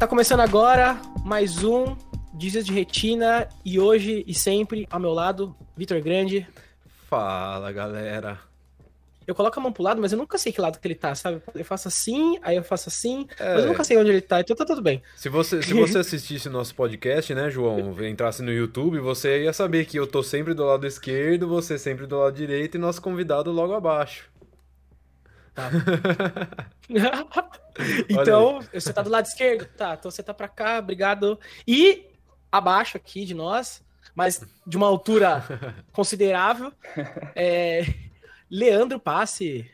Tá começando agora mais um Dias de Retina e hoje e sempre ao meu lado, Vitor Grande. Fala, galera. Eu coloco a mão pro lado, mas eu nunca sei que lado que ele tá, sabe? Eu faço assim, aí eu faço assim, é... mas eu nunca sei onde ele tá, então tá tudo bem. Se você, se você assistisse o nosso podcast, né, João, entrasse no YouTube, você ia saber que eu tô sempre do lado esquerdo, você sempre do lado direito e nosso convidado logo abaixo. Tá. então, você tá do lado esquerdo? Tá, então você tá pra cá, obrigado. E abaixo aqui de nós, mas de uma altura considerável, é Leandro Passe.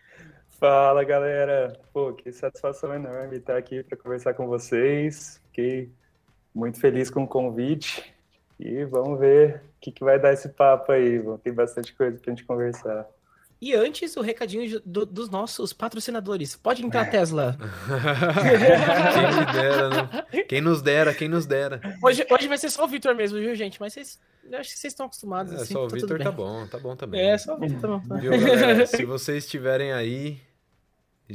Fala, galera. Pô, que satisfação enorme estar aqui para conversar com vocês. Fiquei muito feliz com o convite. E vamos ver o que, que vai dar esse papo aí. Tem bastante coisa para a gente conversar. E antes, o recadinho do, dos nossos patrocinadores. Pode entrar, Tesla. quem dera, né? Quem nos dera, quem nos dera. Hoje, hoje vai ser só o Vitor mesmo, viu, gente? Mas vocês, eu acho que vocês estão acostumados. É, assim, só o tá Vitor tá bom, tá bom também. É, só o Vitor tá bom. Viu, galera? Se vocês estiverem aí,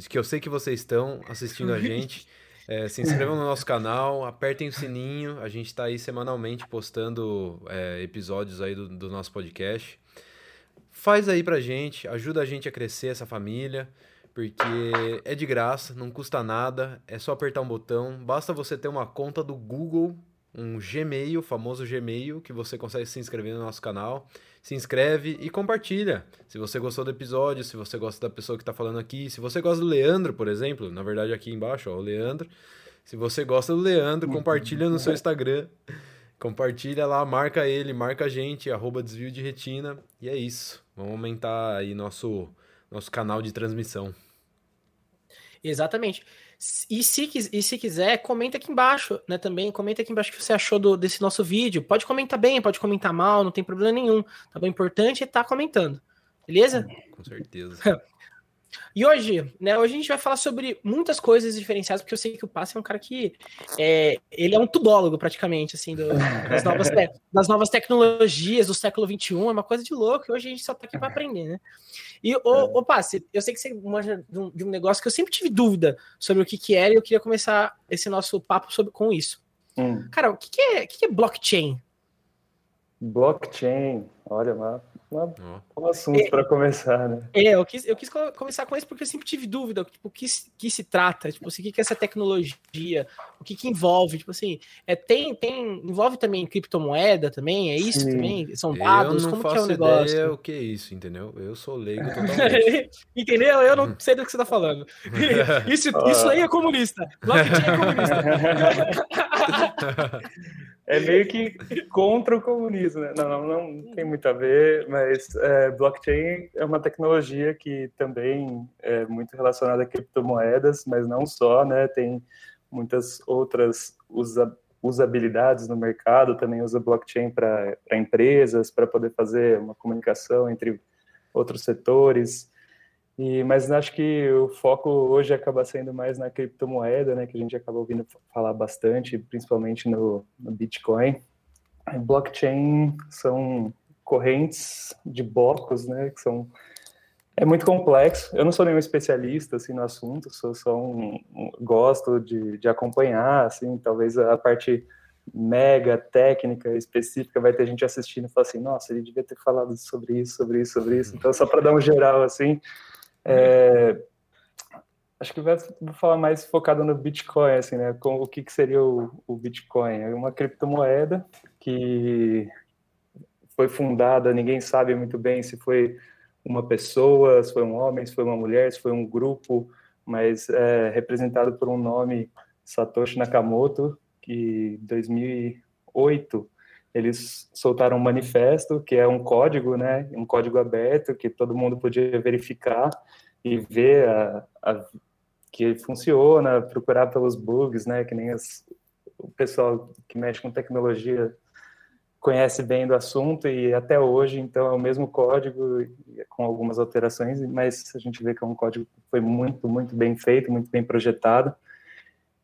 que eu sei que vocês estão assistindo a gente, é, se inscrevam no nosso canal, apertem o sininho. A gente tá aí semanalmente postando é, episódios aí do, do nosso podcast faz aí pra gente, ajuda a gente a crescer essa família, porque é de graça, não custa nada, é só apertar um botão, basta você ter uma conta do Google, um Gmail, famoso Gmail, que você consegue se inscrever no nosso canal. Se inscreve e compartilha. Se você gostou do episódio, se você gosta da pessoa que está falando aqui, se você gosta do Leandro, por exemplo, na verdade aqui embaixo, ó, o Leandro. Se você gosta do Leandro, compartilha no seu Instagram. Compartilha lá, marca ele, marca a gente, arroba desvio de retina. E é isso. Vamos aumentar aí nosso, nosso canal de transmissão. Exatamente. E se, e se quiser, comenta aqui embaixo, né? Também comenta aqui embaixo o que você achou do, desse nosso vídeo. Pode comentar bem, pode comentar mal, não tem problema nenhum. Tá bom? O importante é estar tá comentando. Beleza? Com certeza. E hoje, né, hoje a gente vai falar sobre muitas coisas diferenciadas, porque eu sei que o Passe é um cara que é, ele é um tudólogo praticamente, assim, do, das, novas das novas tecnologias do século XXI, é uma coisa de louco, e hoje a gente só tá aqui para aprender, né? E, o, é. o Passe, eu sei que você manja de um, de um, negócio que eu sempre tive dúvida sobre o que que era, e eu queria começar esse nosso papo sobre, com isso. Hum. Cara, o que que é, o que que é blockchain? Blockchain, olha lá, um assunto é, para começar, né? É, eu quis, eu quis começar com isso porque eu sempre tive dúvida, tipo, o que, que se trata, tipo assim, o que, que é essa tecnologia, o que, que envolve, tipo assim, é, tem, tem, envolve também criptomoeda também, é isso Sim. também? São dados, como que é o negócio? Ideia o que é isso, entendeu? Eu sou leigo totalmente. entendeu? Eu não sei do que você tá falando. isso, isso aí é comunista. Blockchain é comunista. é meio que contra o comunismo, né? Não, não, não tem muito a ver, mas é, blockchain é uma tecnologia que também é muito relacionada a criptomoedas, mas não só, né? Tem muitas outras usa, usabilidades no mercado, também usa blockchain para empresas, para poder fazer uma comunicação entre outros setores. E, mas acho que o foco hoje acaba sendo mais na criptomoeda, né, que a gente acaba ouvindo falar bastante, principalmente no, no Bitcoin. Blockchain são correntes de blocos, né, que são é muito complexo. Eu não sou nenhum especialista assim no assunto, sou só um, um gosto de, de acompanhar, assim, talvez a parte mega técnica específica vai ter gente assistindo e falar assim, nossa, ele devia ter falado sobre isso, sobre isso, sobre isso. Então só para dar um geral assim, é, acho que vai, falar mais focado no Bitcoin, assim, né? Com o que, que seria o, o Bitcoin? É uma criptomoeda que foi fundada, ninguém sabe muito bem se foi uma pessoa, se foi um homem, se foi uma mulher, se foi um grupo, mas é representado por um nome Satoshi Nakamoto, que em 2008 eles soltaram um manifesto, que é um código, né, um código aberto, que todo mundo podia verificar e ver a, a, que funciona, procurar pelos bugs, né, que nem as, o pessoal que mexe com tecnologia conhece bem do assunto e até hoje, então, é o mesmo código com algumas alterações, mas a gente vê que é um código que foi muito, muito bem feito, muito bem projetado,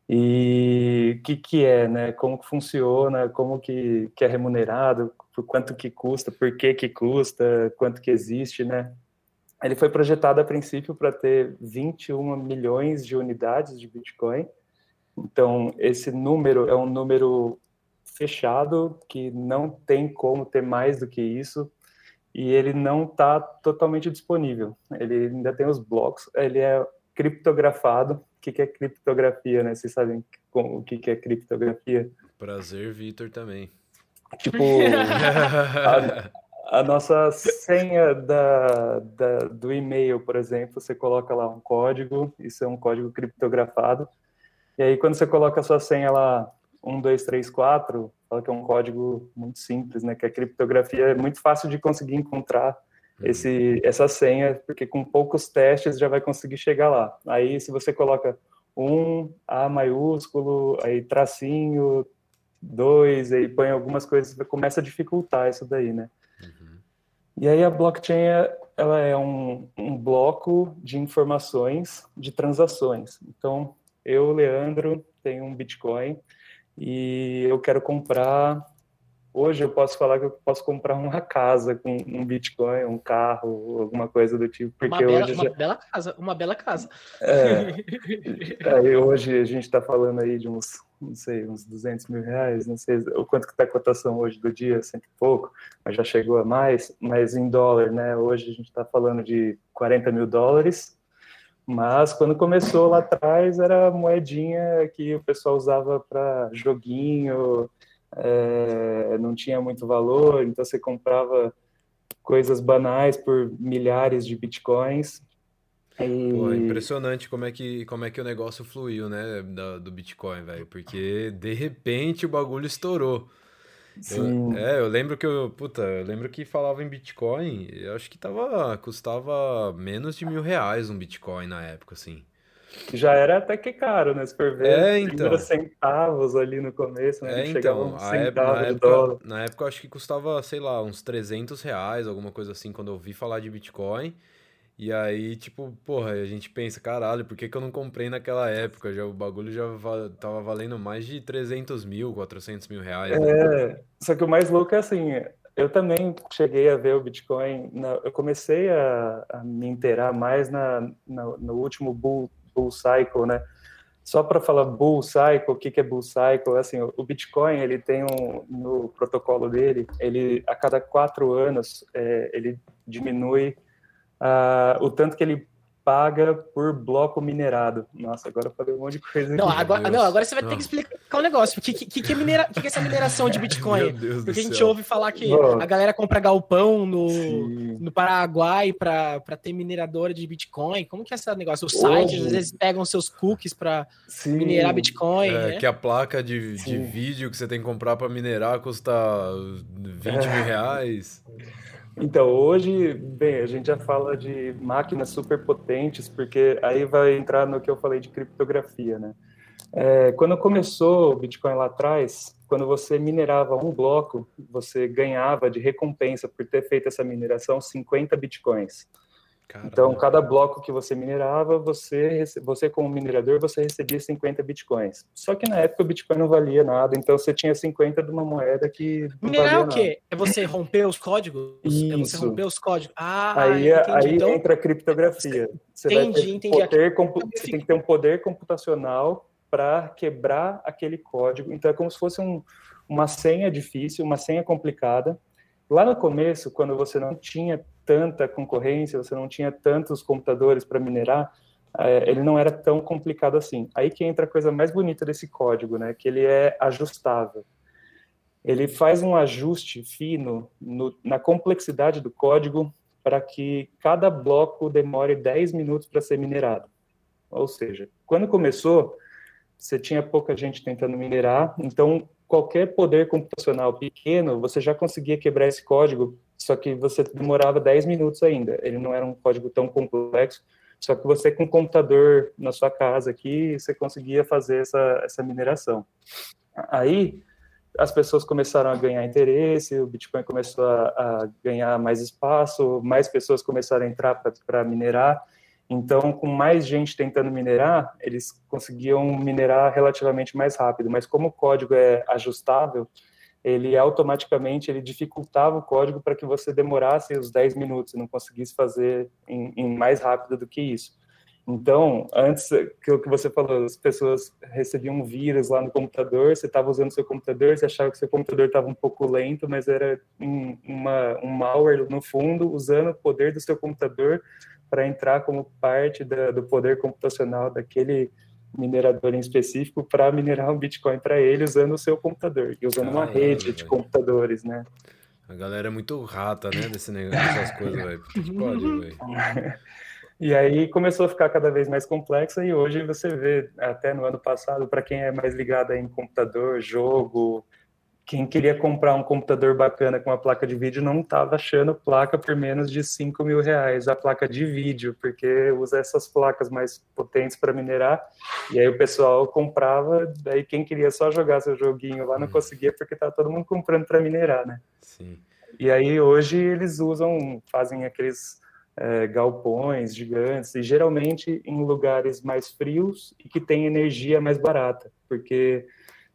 e o que, que é, né? Como que funciona, como que, que é remunerado, por quanto que custa, por que que custa, quanto que existe, né? Ele foi projetado a princípio para ter 21 milhões de unidades de Bitcoin, Então, esse número é um número fechado, que não tem como ter mais do que isso, e ele não está totalmente disponível. Ele ainda tem os blocos, ele é criptografado. O que, é criptografia, né? Vocês sabem o que, é criptografia? Prazer, Vitor, também. Tipo, a, a, nossa senha da, da, do e-mail, por exemplo, você coloca lá um código, isso é um código criptografado, e aí quando você coloca a sua senha lá, 1, 2, 3, 4, fala que é um código muito simples, né? Que a criptografia é muito fácil de conseguir encontrar. Esse, essa senha, porque com poucos testes já vai conseguir chegar lá. Aí, se você coloca um A maiúsculo, aí tracinho, dois, aí põe algumas coisas, começa a dificultar isso daí, né? Uhum. E aí a blockchain, ela é um, um bloco de informações de transações. Então, eu, Leandro, tenho um Bitcoin, e eu quero comprar. Hoje eu posso falar que eu posso comprar uma casa com um Bitcoin, um carro, alguma coisa do tipo, porque uma hoje bela, já... uma bela casa, uma bela casa. É, é hoje a gente está falando aí de uns, não sei, uns 200 mil reais, não sei o quanto que está a cotação hoje do dia, cento e pouco, mas já chegou a mais, mas em dólar, né? Hoje a gente está falando de 40 mil dólares, mas quando começou lá atrás era moedinha que o pessoal usava para joguinho, é, não tinha muito valor, então você comprava coisas banais por milhares de bitcoins. E... Pô, é impressionante como é que como é que o negócio fluiu, né, do, do Bitcoin, velho, porque de repente o bagulho estourou. Sim. Eu, é, eu lembro que eu, puta, eu lembro que falava em Bitcoin, eu acho que tava, custava menos de mil reais um Bitcoin na época, assim. Já era até que caro, né? Se for ver, é, então. centavos ali no começo, né? É, então, um a época, na, época, na época eu acho que custava, sei lá, uns 300 reais, alguma coisa assim, quando eu ouvi falar de Bitcoin. E aí, tipo, porra, a gente pensa, caralho, por que, que eu não comprei naquela época? Já, o bagulho já va tava valendo mais de 300 mil, 400 mil reais. É, né? só que o mais louco é assim, eu também cheguei a ver o Bitcoin, na, eu comecei a, a, me inteirar mais na, na, no último bull, bull cycle, né? Só para falar bull cycle, o que, que é bull cycle? Assim, o Bitcoin, ele tem um, no protocolo dele, ele, a cada quatro anos, é, ele diminui uh, o tanto que ele paga por bloco minerado. Nossa, agora eu falei um monte de coisa aqui. Não, agora, não, agora você vai não. ter que explicar um negócio. O que, que, que, é minera, que, que é essa mineração de Bitcoin? Porque a gente ouve falar que a galera compra galpão no, no Paraguai para ter mineradora de Bitcoin. Como que é esse negócio? Os sites, às vezes, pegam seus cookies para minerar Bitcoin. É, né? Que a placa de, de vídeo que você tem que comprar para minerar custa 20 é. mil reais. Então, hoje, bem, a gente já fala de máquinas super potentes, porque aí vai entrar no que eu falei de criptografia, né? É, quando começou o Bitcoin lá atrás, quando você minerava um bloco, você ganhava de recompensa por ter feito essa mineração 50 Bitcoins. Caramba. Então, cada bloco que você minerava, você, você como minerador, você recebia 50 bitcoins. Só que na época o bitcoin não valia nada, então você tinha 50 de uma moeda que Minerar é o quê? É você romper os códigos? Isso. É você romper os códigos? Ah, aí, é, aí então, entra a criptografia. Você entendi, entendi. Poder, você tem que ter um poder computacional para quebrar aquele código. Então, é como se fosse um, uma senha difícil, uma senha complicada. Lá no começo, quando você não tinha tanta concorrência, você não tinha tantos computadores para minerar, é, ele não era tão complicado assim. Aí que entra a coisa mais bonita desse código, né? Que ele é ajustável. Ele faz um ajuste fino no, na complexidade do código para que cada bloco demore 10 minutos para ser minerado. Ou seja, quando começou, você tinha pouca gente tentando minerar, então qualquer poder computacional pequeno, você já conseguia quebrar esse código, só que você demorava 10 minutos ainda. Ele não era um código tão complexo, só que você com um computador na sua casa aqui, você conseguia fazer essa, essa mineração. Aí, as pessoas começaram a ganhar interesse, o Bitcoin começou a, a ganhar mais espaço, mais pessoas começaram a entrar para minerar, então, com mais gente tentando minerar, eles conseguiam minerar relativamente mais rápido. Mas como o código é ajustável, ele automaticamente ele dificultava o código para que você demorasse os 10 minutos e não conseguisse fazer em, em, mais rápido do que isso. Então, antes que o que você falou, as pessoas recebiam um vírus lá no computador, você estava usando seu computador, você achava que seu computador estava um pouco lento, mas era um, uma, um malware no fundo usando o poder do seu computador para entrar como parte da, do poder computacional daquele minerador em específico para minerar um Bitcoin para ele usando o seu computador e usando uma rede de computadores, né? A galera é muito rata, né, desse negócio, dessas coisas, velho. Pode, velho. E aí começou a ficar cada vez mais complexa e hoje você vê, até no ano passado, para quem é mais ligado em computador, jogo, quem queria comprar um computador bacana com uma placa de vídeo não estava achando placa por menos de 5 mil reais, a placa de vídeo, porque usa essas placas mais potentes para minerar, e aí o pessoal comprava, daí quem queria só jogar seu joguinho lá não hum. conseguia, porque tá todo mundo comprando para minerar, né? Sim. E aí hoje eles usam, fazem aqueles é, galpões gigantes, e geralmente em lugares mais frios e que tem energia mais barata, porque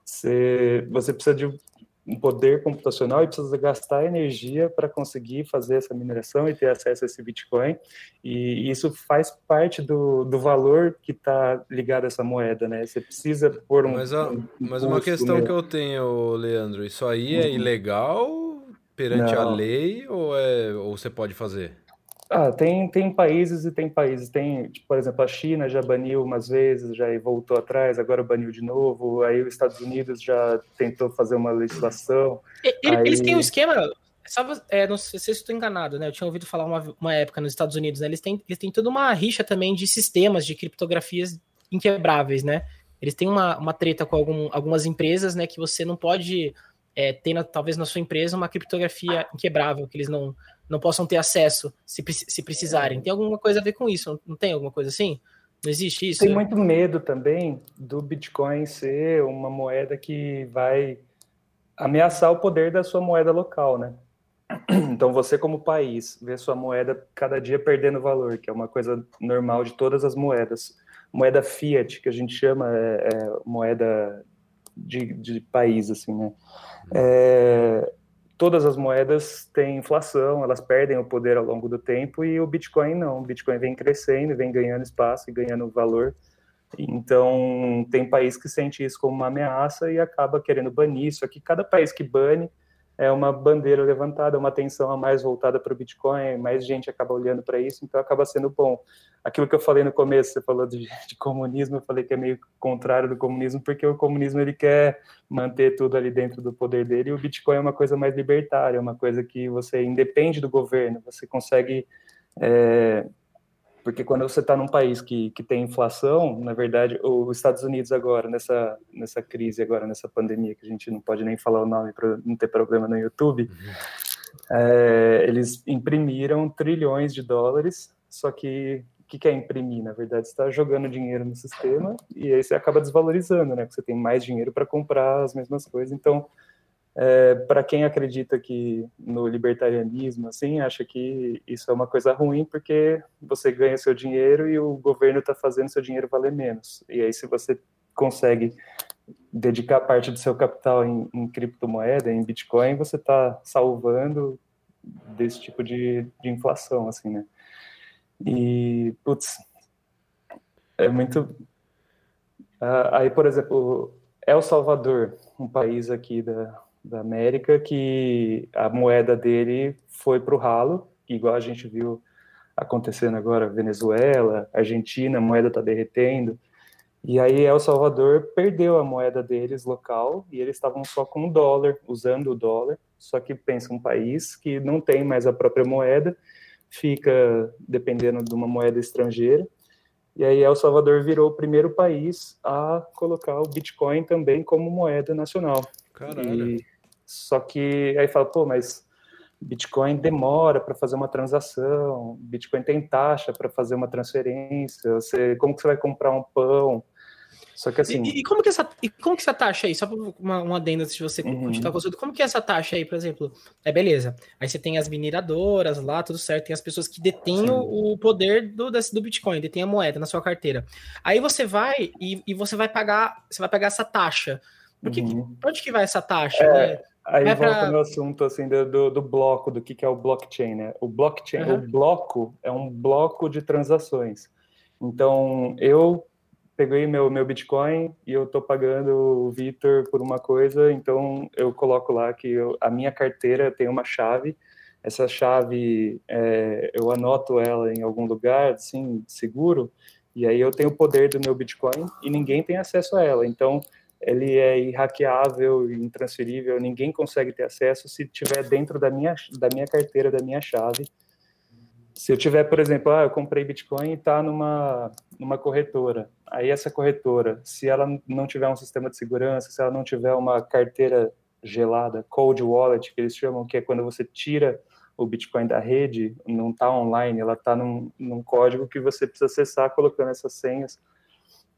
você, você precisa de um poder computacional e precisa gastar energia para conseguir fazer essa mineração e ter acesso a esse Bitcoin. E isso faz parte do, do valor que está ligado a essa moeda, né? Você precisa pôr um. Mas, a, um mas uma questão que eu tenho, Leandro, isso aí é uhum. ilegal perante Não. a lei ou, é, ou você pode fazer? Ah, tem, tem países e tem países. Tem, tipo, por exemplo, a China já baniu umas vezes, já voltou atrás, agora baniu de novo. Aí os Estados Unidos já tentou fazer uma legislação. Ele, aí... Eles têm um esquema. Só, é, não sei se estou enganado, né? Eu tinha ouvido falar uma, uma época nos Estados Unidos, né? Eles têm, eles têm toda uma rixa também de sistemas de criptografias inquebráveis, né? Eles têm uma, uma treta com algum, algumas empresas, né? Que você não pode é, ter, na, talvez, na sua empresa uma criptografia inquebrável, que eles não não possam ter acesso se, se precisarem. Tem alguma coisa a ver com isso? Não tem alguma coisa assim? Não existe isso? Tem muito medo também do Bitcoin ser uma moeda que vai ameaçar o poder da sua moeda local, né? Então você como país vê sua moeda cada dia perdendo valor, que é uma coisa normal de todas as moedas. Moeda fiat, que a gente chama é, é moeda de, de país, assim, né? É, todas as moedas têm inflação, elas perdem o poder ao longo do tempo e o Bitcoin não. O Bitcoin vem crescendo, vem ganhando espaço e ganhando valor. Então, tem país que sente isso como uma ameaça e acaba querendo banir isso aqui. Cada país que bane é uma bandeira levantada, uma atenção a mais voltada para o Bitcoin, mais gente acaba olhando para isso, então acaba sendo bom. Aquilo que eu falei no começo, você falou de, de, comunismo, eu falei que é meio contrário do comunismo, porque o comunismo ele quer manter tudo ali dentro do poder dele, e o Bitcoin é uma coisa mais libertária, é uma coisa que você independe do governo, você consegue é, porque quando você está num país que, que tem inflação, na verdade, os Estados Unidos agora, nessa, nessa crise agora, nessa pandemia, que a gente não pode nem falar o nome para não ter problema no YouTube, uhum. é, eles imprimiram trilhões de dólares, só que o que, que é imprimir? Na verdade, você está jogando dinheiro no sistema e aí você acaba desvalorizando, né? Porque você tem mais dinheiro para comprar as mesmas coisas. Então, é, para quem acredita que no libertarianismo, assim, acha que isso é uma coisa ruim porque você ganha seu dinheiro e o governo está fazendo seu dinheiro valer menos. E aí, se você consegue dedicar parte do seu capital em, em criptomoeda, em Bitcoin, você está salvando desse tipo de, de inflação, assim, né? E, putz, é muito... Uh, aí, por exemplo, El Salvador, um país aqui da, da América que a moeda dele foi para o ralo, igual a gente viu acontecendo agora Venezuela, Argentina, a moeda está derretendo. E aí El Salvador perdeu a moeda deles local e eles estavam só com o dólar, usando o dólar. Só que pensa um país que não tem mais a própria moeda, fica dependendo de uma moeda estrangeira. E aí El Salvador virou o primeiro país a colocar o Bitcoin também como moeda nacional. Caralho. E só que aí fala, pô, mas Bitcoin demora para fazer uma transação, Bitcoin tem taxa para fazer uma transferência, você, como que você vai comprar um pão? Só que assim. E, e, como que essa, e como que essa taxa aí, só uma, uma adenda se você uhum. continuar como que é essa taxa aí, por exemplo? É beleza. Aí você tem as mineradoras lá, tudo certo, tem as pessoas que detêm o, o, poder do, do Bitcoin, detêm a moeda na sua carteira. Aí você vai e, e você vai pagar, você vai pagar essa taxa. Porque uhum. onde que vai essa taxa? É, né? Aí é volta pra... no assunto assim do, do, bloco, do que, que é o blockchain, né? O blockchain, uhum. o bloco é um bloco de transações. Então, eu peguei meu, meu Bitcoin e eu estou pagando o Vitor por uma coisa, então eu coloco lá que eu, a minha carteira tem uma chave, essa chave é, eu anoto ela em algum lugar, assim, seguro, e aí eu tenho o poder do meu Bitcoin e ninguém tem acesso a ela. Então, ele é irraqueável, intransferível, ninguém consegue ter acesso se tiver dentro da minha, da minha carteira, da minha chave. Se eu tiver, por exemplo, ah, eu comprei Bitcoin e está numa, numa corretora, aí essa corretora, se ela não tiver um sistema de segurança, se ela não tiver uma carteira gelada, cold wallet, que eles chamam, que é quando você tira o Bitcoin da rede, não está online, ela está num, num, código que você precisa acessar colocando essas senhas.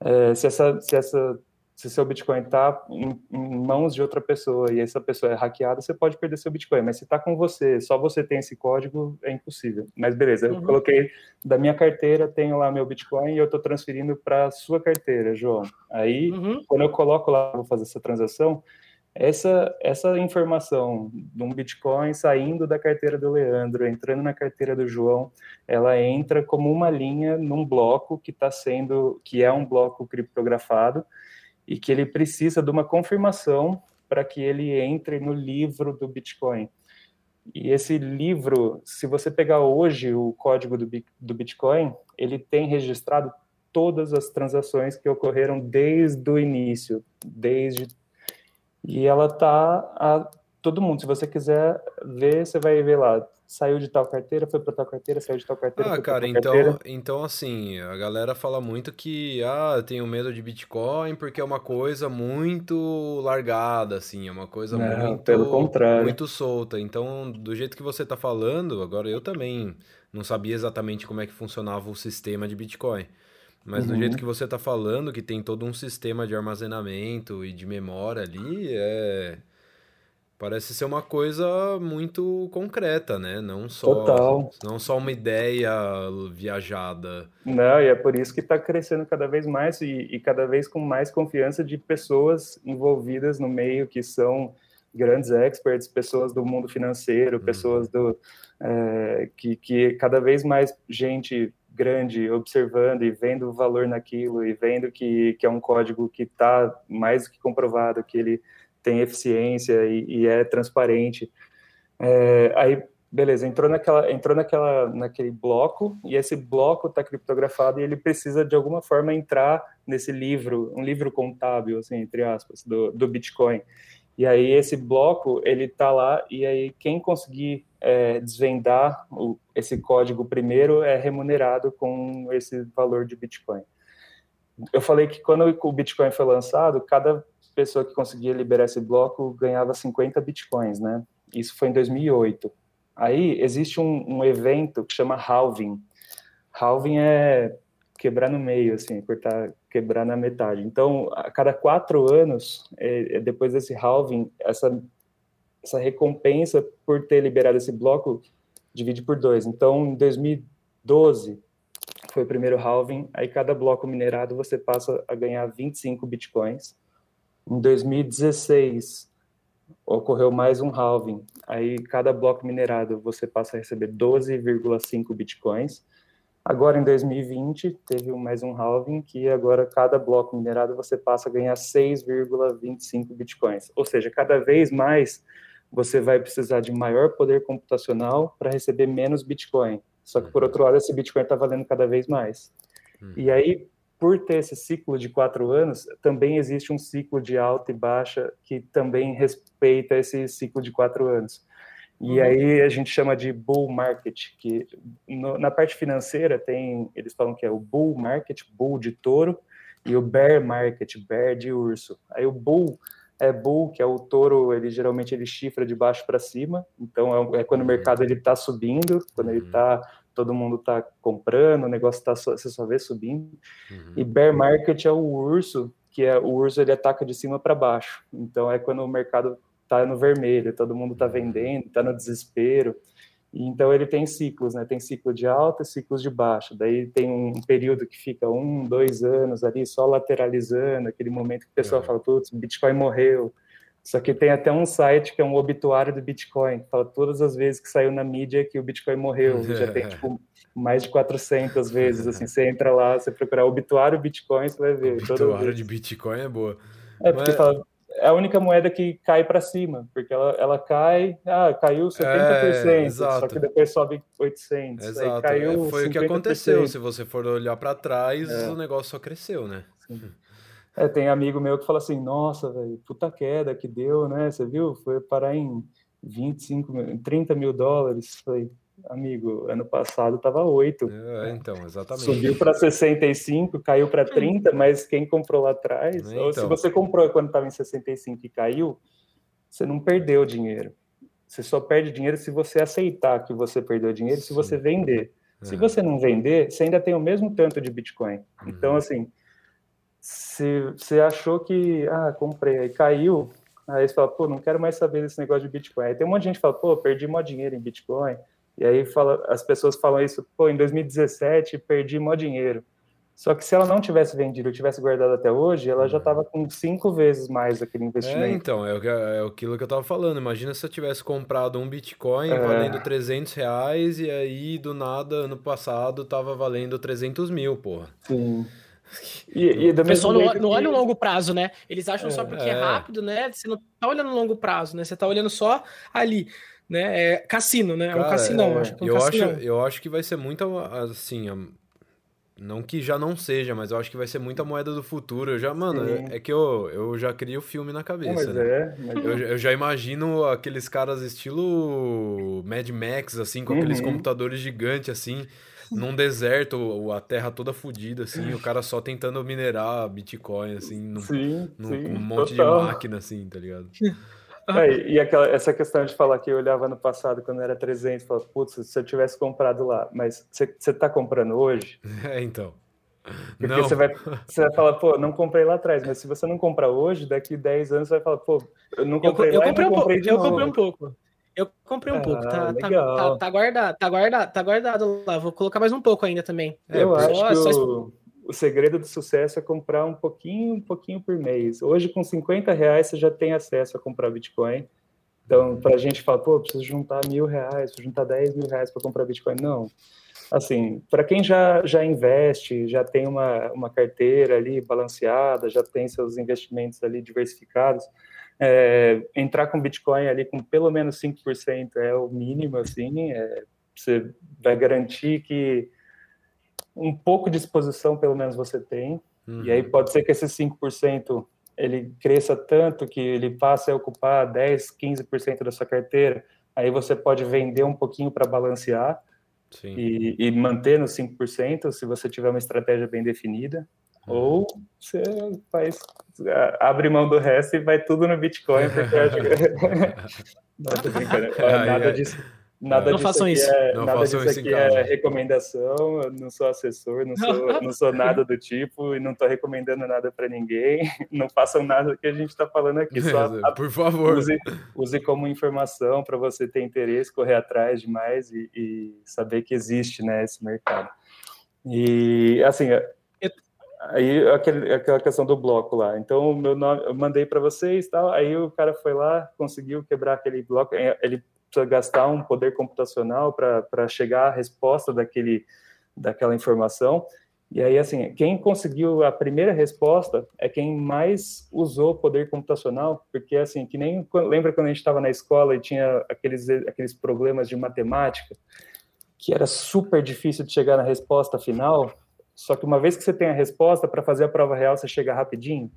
É, se, essa, se, essa, se seu Bitcoin está em, em, mãos de outra pessoa e essa pessoa é hackeada, você pode perder seu Bitcoin. Mas se está com você, só você tem esse código, é impossível. Mas beleza, eu uhum. coloquei da minha carteira, tenho lá meu Bitcoin e eu estou transferindo para sua carteira, João. Aí, uhum. quando eu coloco lá, vou fazer essa transação, essa, essa informação de um Bitcoin saindo da carteira do Leandro, entrando na carteira do João, ela entra como uma linha num bloco que está sendo, que é um bloco criptografado e que ele precisa de uma confirmação para que ele entre no livro do Bitcoin. E esse livro, se você pegar hoje o código do, do Bitcoin, ele tem registrado todas as transações que ocorreram desde o início, desde e ela tá a todo mundo. Se você quiser ver, você vai ver lá. Saiu de tal carteira, foi para tal carteira, saiu de tal carteira. Ah, cara, então, carteira. então assim, a galera fala muito que ah, eu tenho medo de Bitcoin porque é uma coisa muito largada, assim, é uma coisa Não, muito pelo contrário. muito solta. Então, do jeito que você tá falando, agora eu também não sabia exatamente como é que funcionava o sistema de Bitcoin. Mas uhum. do jeito que você está falando, que tem todo um sistema de armazenamento e de memória ali, é... parece ser uma coisa muito concreta, né? Não só, Total. não só uma ideia viajada. Não, e é por isso que está crescendo cada vez mais e, e cada vez com mais confiança de pessoas envolvidas no meio que são grandes experts, pessoas do mundo financeiro, uhum. pessoas do é, que, que cada vez mais gente grande observando e vendo o valor naquilo e vendo que, que é um código que está mais do que comprovado, que ele tem eficiência e, e é transparente. É, aí, beleza, entrou naquela, entrou naquela, naquele bloco e esse bloco está criptografado e ele precisa de alguma forma entrar nesse livro, um livro contábil, assim, entre aspas, do, do Bitcoin. E aí esse bloco ele está lá e aí quem conseguir é, desvendar o, esse código primeiro é remunerado com esse valor de Bitcoin. Eu falei que quando o Bitcoin foi lançado, cada pessoa que conseguia liberar esse bloco ganhava 50 Bitcoins, né? Isso foi em 2008. Aí existe um, um evento que chama halving. Halving é quebrar no meio, assim, cortar, quebrar na metade. Então, a cada quatro anos, é, é, depois desse halving, essa, essa recompensa por ter liberado esse bloco divide por dois. Então, em 2012, foi o primeiro halving, aí cada bloco minerado você passa a ganhar 25 bitcoins. Em 2016, ocorreu mais um halving, aí cada bloco minerado você passa a receber 12,5 bitcoins. Agora, em 2020, teve mais um halving, que agora cada bloco minerado você passa a ganhar 6,25 bitcoins. Ou seja, cada vez mais você vai precisar de maior poder computacional para receber menos bitcoin. Só que, por uhum. outro lado, esse bitcoin está valendo cada vez mais. Uhum. E aí, por ter esse ciclo de quatro anos, também existe um ciclo de alta e baixa que também respeita esse ciclo de quatro anos. E uhum. aí a gente chama de bull market, que no, na parte financeira tem, eles falam que é o bull market, bull de touro, e o bear market, bear de urso. Aí o bull é bull, que é o touro, ele geralmente ele chifra de baixo para cima, então é, é, quando o mercado ele está subindo, quando ele está todo mundo está comprando, o negócio está você só vê subindo. Uhum. E bear market é o urso, que é o urso ele ataca de cima para baixo. Então é quando o mercado está no vermelho, todo mundo está vendendo, está no desespero. Então ele tem ciclos, né? Tem ciclo de alta e ciclos de baixa. Daí tem um período que fica um, dois anos ali só lateralizando, aquele momento que o pessoal é. fala, putz, Bitcoin morreu. Só que tem até um site que é um obituário do Bitcoin, fala todas as vezes que saiu na mídia que o Bitcoin morreu. Já tem tipo mais de 400 vezes. Assim, você entra lá, você procurar obituário Bitcoin, você vai ver. Obituário de Bitcoin é boa. É, porque Mas... fala, é a única moeda que cai para cima, porque ela, ela cai, ah, caiu 70%, é, só que depois sobe 800. Exato. Caiu é, foi 50%. o que aconteceu. Se você for olhar para trás, é. o negócio só cresceu, né? É, tem amigo meu que fala assim: nossa, velho, puta queda que deu, né? Você viu? Foi parar em 25, 30 mil dólares. Falei, amigo, ano passado estava 8. É, então, exatamente. Subiu para 65, caiu para 30, mas quem comprou lá atrás, então. ou se então. você comprou quando estava em 65 e caiu, você não perdeu dinheiro. Você só perde dinheiro se você aceitar que você perdeu dinheiro, Sim. se você vender. É. Se você não vender, você ainda tem o mesmo tanto de Bitcoin. Uhum. Então, assim, se você achou que, ah, comprei, aí caiu, aí você fala, pô, não quero mais saber desse negócio de Bitcoin. Aí tem um monte de gente que fala, pô, perdi mó dinheiro em Bitcoin. E aí fala, as pessoas falam isso, pô, em 2017 perdi mó dinheiro. Só que se ela não tivesse vendido, tivesse guardado até hoje, ela já estava com cinco vezes mais aquele investimento. É, então, é, é aquilo que eu estava falando. Imagina se eu tivesse comprado um Bitcoin é. valendo 300 reais e aí, do nada, ano passado, estava valendo 300 mil, porra. Sim. E, e o pessoal não, que... não olha o longo prazo, né? Eles acham é, só porque é. é rápido, né? Você não tá olhando o longo prazo, né? Você tá olhando só ali né? É cassino, né? É um cassinão, é, acho que é um eu acho, eu acho que vai ser muito assim, não que já não seja, mas eu acho que vai ser muita moeda do futuro. Eu já, mano, é, é, que eu, eu já crio o filme na cabeça, né? É, mas eu, eu, já imagino aqueles caras estilo Mad Max, assim, com uhum. aqueles computadores gigantes, assim, num deserto, a terra toda fodida, assim, o cara só tentando minerar Bitcoin, assim, num, sim, num, sim, um monte total. de máquina, assim, tá ligado? É, e aquela, essa questão de falar que eu olhava no passado quando era 300, falava, putz, se eu tivesse comprado lá, mas você está comprando hoje? É, então. Porque não. Você, vai, você vai falar, pô, não comprei lá atrás, mas se você não comprar hoje, daqui 10 anos você vai falar, pô, eu não comprei eu, lá, eu comprei, um comprei pouco, Eu comprei um pouco. Eu comprei um ah, pouco, tá, tá, tá, tá, guardado, tá guardado, tá guardado lá. Vou colocar mais um pouco ainda também. Eu é, acho que o, o segredo do sucesso é comprar um pouquinho, um pouquinho por mês. Hoje, com 50 reais, você já tem acesso a comprar Bitcoin. Então, para a gente falar, pô, preciso juntar mil reais, preciso juntar 10 mil reais para comprar Bitcoin. Não. Assim, para quem já, já investe, já tem uma, uma carteira ali balanceada, já tem seus investimentos ali diversificados, é, entrar com Bitcoin ali com pelo menos 5% é o mínimo, assim, é, você vai garantir que um pouco de exposição, pelo menos você tem, uhum. e aí uhum. pode ser que esses 5% ele cresça tanto que ele passe a ocupar 10, 15% da sua carteira, aí você pode vender um pouquinho para balancear e, e, manter nos 5% se você tiver uma estratégia bem definida. Ou você faz, abre mão do resto e vai tudo no Bitcoin, porque acho que... Não, tô brincando, nada disso Nada não façam isso. É, não nada façam disso aqui é recomendação. Eu não sou assessor, não sou, não sou nada do tipo e não estou recomendando nada para ninguém. Não façam nada que a gente está falando aqui. Só Por favor. Use, use como informação para você ter interesse, correr atrás de mais e, e, saber que existe né, esse mercado. E assim, aí aquele, aquela questão do bloco lá. Então, meu nome, eu mandei para vocês, tal. Aí o cara foi lá, conseguiu quebrar aquele bloco. É, ele precisa gastar um poder computacional para chegar à resposta daquele, daquela informação. E aí, assim, quem conseguiu a primeira resposta é quem mais usou poder computacional, porque, assim, que nem lembra quando a gente estava na escola e tinha aqueles, aqueles problemas de matemática, que era super difícil de chegar na resposta final, só que uma vez que você tem a resposta, para fazer a prova real, você chega rapidinho.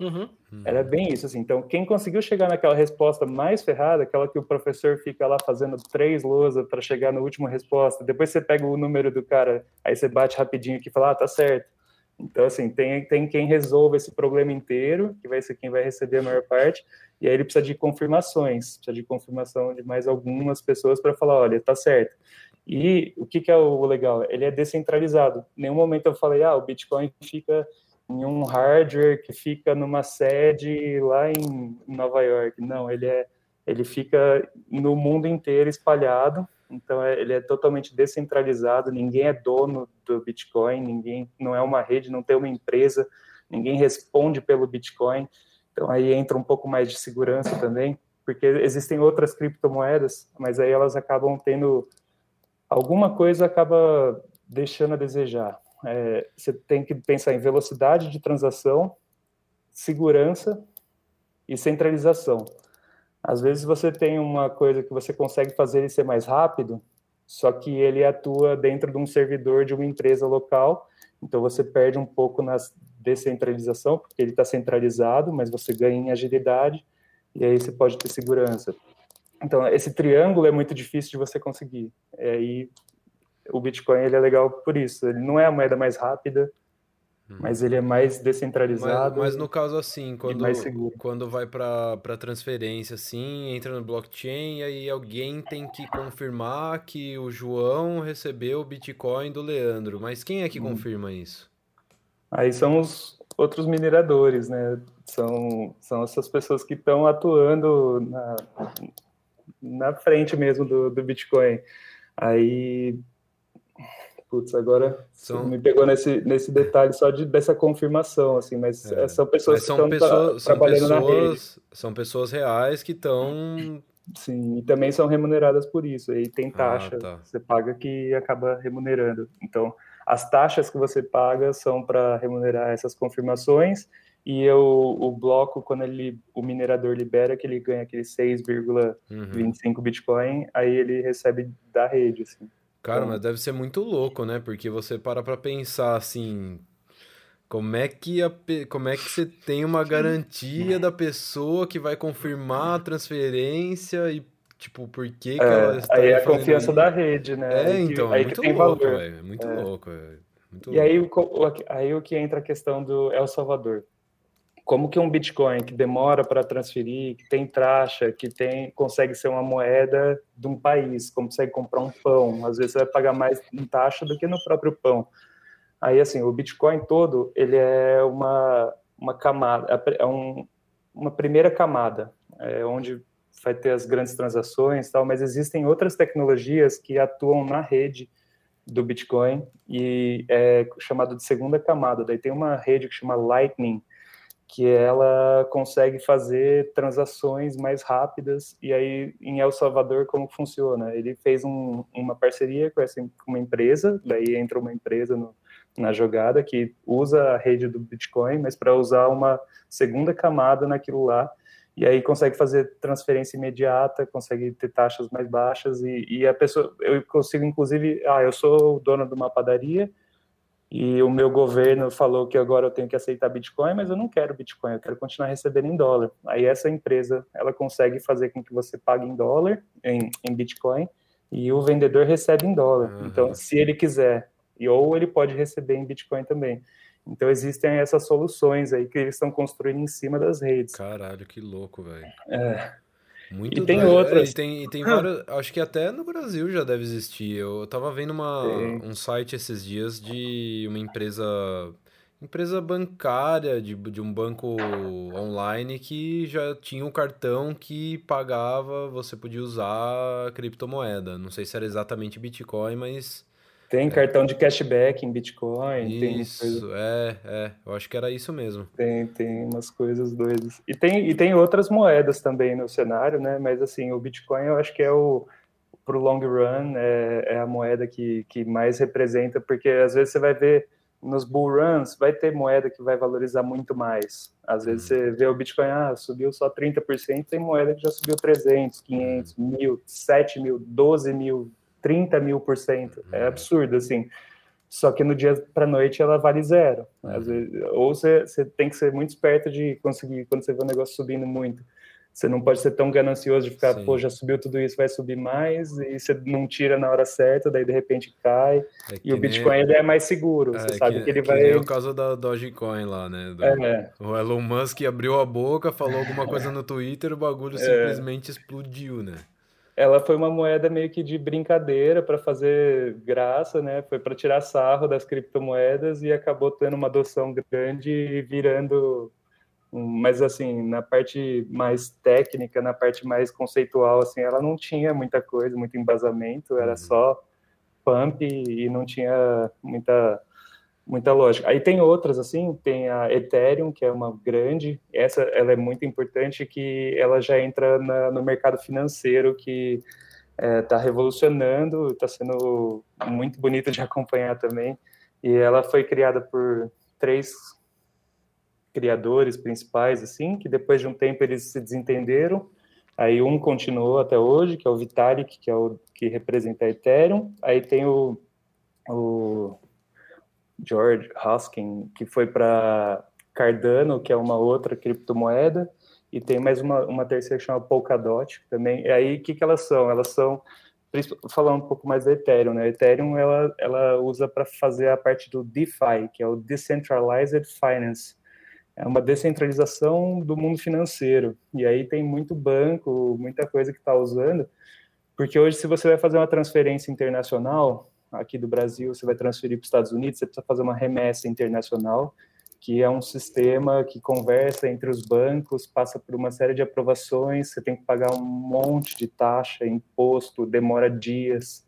Uhum. Era bem isso, assim. Então, quem conseguiu chegar naquela resposta mais ferrada, aquela que o professor fica lá fazendo três lousas para chegar na última resposta, depois você pega o número do cara, aí você bate rapidinho aqui e fala, ah, tá certo. Então, assim, tem, tem quem resolva esse problema inteiro, que vai ser quem vai receber a maior parte, e aí ele precisa de confirmações, precisa de confirmação de mais algumas pessoas para falar, olha, tá certo. E o que, que é o legal? Ele é descentralizado. Em nenhum momento eu falei, ah, o Bitcoin fica em um hardware que fica numa sede lá em Nova York. Não, ele é ele fica no mundo inteiro espalhado. Então é, ele é totalmente descentralizado. Ninguém é dono do Bitcoin. Ninguém não é uma rede, não tem uma empresa. Ninguém responde pelo Bitcoin. Então aí entra um pouco mais de segurança também, porque existem outras criptomoedas, mas aí elas acabam tendo alguma coisa acaba deixando a desejar. É, você tem que pensar em velocidade de transação, segurança e centralização. Às vezes você tem uma coisa que você consegue fazer ele ser mais rápido, só que ele atua dentro de um servidor de uma empresa local, então você perde um pouco na descentralização, porque ele está centralizado, mas você ganha em agilidade, e aí você pode ter segurança. Então, esse triângulo é muito difícil de você conseguir. E aí, o Bitcoin ele é legal por isso. Ele não é a moeda mais rápida, Uhum. Mas ele é mais descentralizado. Mas, mas no caso assim, quando, quando vai para transferência, assim, entra no blockchain e aí alguém tem que confirmar que o João recebeu o Bitcoin do Leandro. Mas quem é que hum. confirma isso? Aí são os outros mineradores, né? São, são essas pessoas que estão atuando na, na frente mesmo do, do Bitcoin. Aí Putz, agora são... me pegou nesse, nesse detalhe só de, dessa confirmação, assim, mas é. são pessoas mas são que estão pessoas, tra trabalhando pessoas, na rede. São pessoas reais que estão... Sim, e também são remuneradas por isso, aí tem taxa, ah, tá. você paga que acaba remunerando. Então, as taxas que você paga são para remunerar essas confirmações, e eu, o bloco, quando ele, o minerador libera, que ele ganha aquele 6,25 uhum. Bitcoin, aí ele recebe da rede, assim. Cara, então mas deve ser muito louco, né? Porque você para pra pensar assim. Como é que a, como é que você tem uma garantia da pessoa que vai confirmar a transferência e tipo, por que, que é, ela está Aí é a confiança da rede, né? É, aí então, aí é muito tem louco. É muito é. louco, muito e louco. aí, o, aí o que entra a questão do El Salvador como que um Bitcoin que demora para transferir, que tem taxa, que tem consegue ser uma moeda de um país, consegue comprar um pão, às vezes você vai pagar mais em taxa do que no próprio pão. Aí assim, o Bitcoin todo, ele é uma uma camada, é um, uma primeira camada, é onde vai ter as grandes transações, tal, mas existem outras tecnologias que atuam na rede do Bitcoin e é chamado de segunda camada. Daí tem uma rede que chama Lightning, que ela consegue fazer transações mais rápidas. E aí, em El Salvador, como funciona? Ele fez um, uma parceria com essa uma empresa, daí entra uma empresa no, na jogada que usa a rede do Bitcoin, mas para usar uma segunda camada naquilo lá. E aí consegue fazer transferência imediata, consegue ter taxas mais baixas e, e a pessoa, eu consigo inclusive, ah, eu sou dono de uma padaria, e o meu governo falou que agora eu tenho que aceitar Bitcoin, mas eu não quero Bitcoin, eu quero continuar recebendo em dólar. Aí essa empresa, ela consegue fazer com que você pague em dólar, em, em Bitcoin, e o vendedor recebe em dólar. Uhum. Então, se ele quiser, e ou ele pode receber em Bitcoin também. Então existem essas soluções aí que eles estão construindo em cima das redes. Caralho, que louco, velho. É. Muito e tem doido. outras. É, e tem, e tem vários, acho que até no Brasil já deve existir. Eu tava vendo uma, um site esses dias de uma empresa empresa bancária de, de um banco online que já tinha um cartão que pagava, você podia usar criptomoeda. Não sei se era exatamente Bitcoin, mas tem é. cartão de cashback em Bitcoin. Isso, tem coisa... é, é. Eu acho que era isso mesmo. Tem, tem umas coisas doidas. E tem, e tem outras moedas também no cenário, né? Mas assim, o Bitcoin eu acho que é o pro long run é, é a moeda que, que mais representa, porque às vezes você vai ver nos bull runs vai ter moeda que vai valorizar muito mais. Às vezes hum. você vê o Bitcoin, ah, subiu só 30%, tem moeda que já subiu 300, 500, mil, 7 mil, 12 mil, 30 mil por cento. É uhum. absurdo, assim. Só que no dia para noite ela vale zero. Uhum. vezes, ou você, você tem que ser muito esperto de conseguir, quando você vê o negócio subindo muito. Você não pode ser tão ganancioso de ficar, Sim. pô, já subiu tudo isso, vai subir mais, e você não tira na hora certa, daí de repente cai. É e o Bitcoin nem... ele é mais seguro, é, você sabe que, que ele que vai. É o caso da Dogecoin lá, né? Do... É. O Elon Musk abriu a boca, falou alguma coisa no Twitter, o bagulho é. simplesmente explodiu, né? Ela foi uma moeda meio que de brincadeira para fazer graça, né? Foi para tirar sarro das criptomoedas e acabou tendo uma adoção grande e virando mas assim, na parte mais técnica, na parte mais conceitual, assim, ela não tinha muita coisa, muito embasamento, era uhum. só pump e não tinha muita muita lógica. Aí tem outras assim, tem a Ethereum, que é uma grande, essa ela é muito importante que ela já entra na, no mercado financeiro que está é, revolucionando, está sendo muito bonito de acompanhar também. E ela foi criada por três criadores principais, assim, que depois de um tempo eles se desentenderam. Aí um continuou até hoje, que é o Vitalik, que é o que representa a Ethereum. Aí tem o, o George Hoskin, que foi para Cardano, que é uma outra criptomoeda e tem mais uma, uma terceira que chama Polkadot também. E aí, o que, que elas são? Elas são, falando um pouco mais da Ethereum, né? A Ethereum, ela, ela usa para fazer a parte do DeFi, que é o Decentralized Finance. É uma descentralização do mundo financeiro. E aí tem muito banco, muita coisa que está usando, porque hoje, se você vai fazer uma transferência internacional, aqui do Brasil, você vai transferir para os Estados Unidos, você precisa fazer uma remessa internacional, que é um sistema que conversa entre os bancos, passa por uma série de aprovações, você tem que pagar um monte de taxa, imposto, demora dias.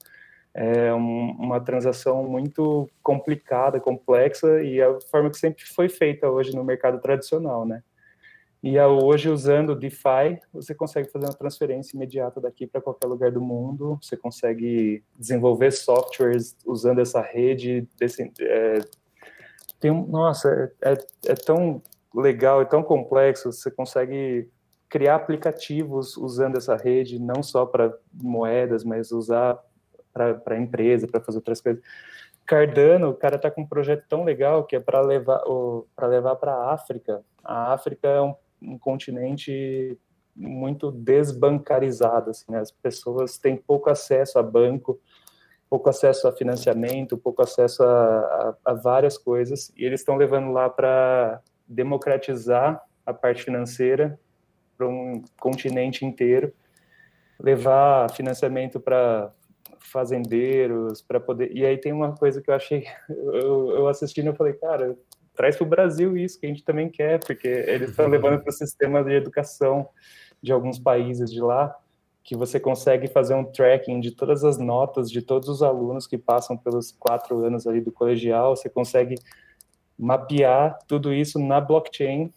É um, uma transação muito complicada, complexa e a forma que sempre foi feita hoje no mercado tradicional, né? E hoje, usando o DeFi, você consegue fazer uma transferência imediata daqui para qualquer lugar do mundo. Você consegue desenvolver softwares usando essa rede, desse, é, tem nossa, é, é, é tão legal, é tão complexo, você consegue criar aplicativos usando essa rede, não só para moedas, mas usar para empresa, para fazer outras coisas. Cardano, o cara está com um projeto tão legal que é para levar para levar para a África. A África é um, um continente muito desbancarizado, assim, né? as pessoas têm pouco acesso a banco, pouco acesso a financiamento, pouco acesso a, a, a várias coisas, e eles estão levando lá para democratizar a parte financeira para um continente inteiro, levar financiamento para fazendeiros, para poder. E aí tem uma coisa que eu achei, eu, eu assistindo, eu falei, cara, traz para o Brasil isso que a gente também quer, porque eles estão levando para o sistema de educação de alguns países de lá que você consegue fazer um tracking de todas as notas de todos os alunos que passam pelos quatro anos ali do colegial, você consegue mapear tudo isso na blockchain,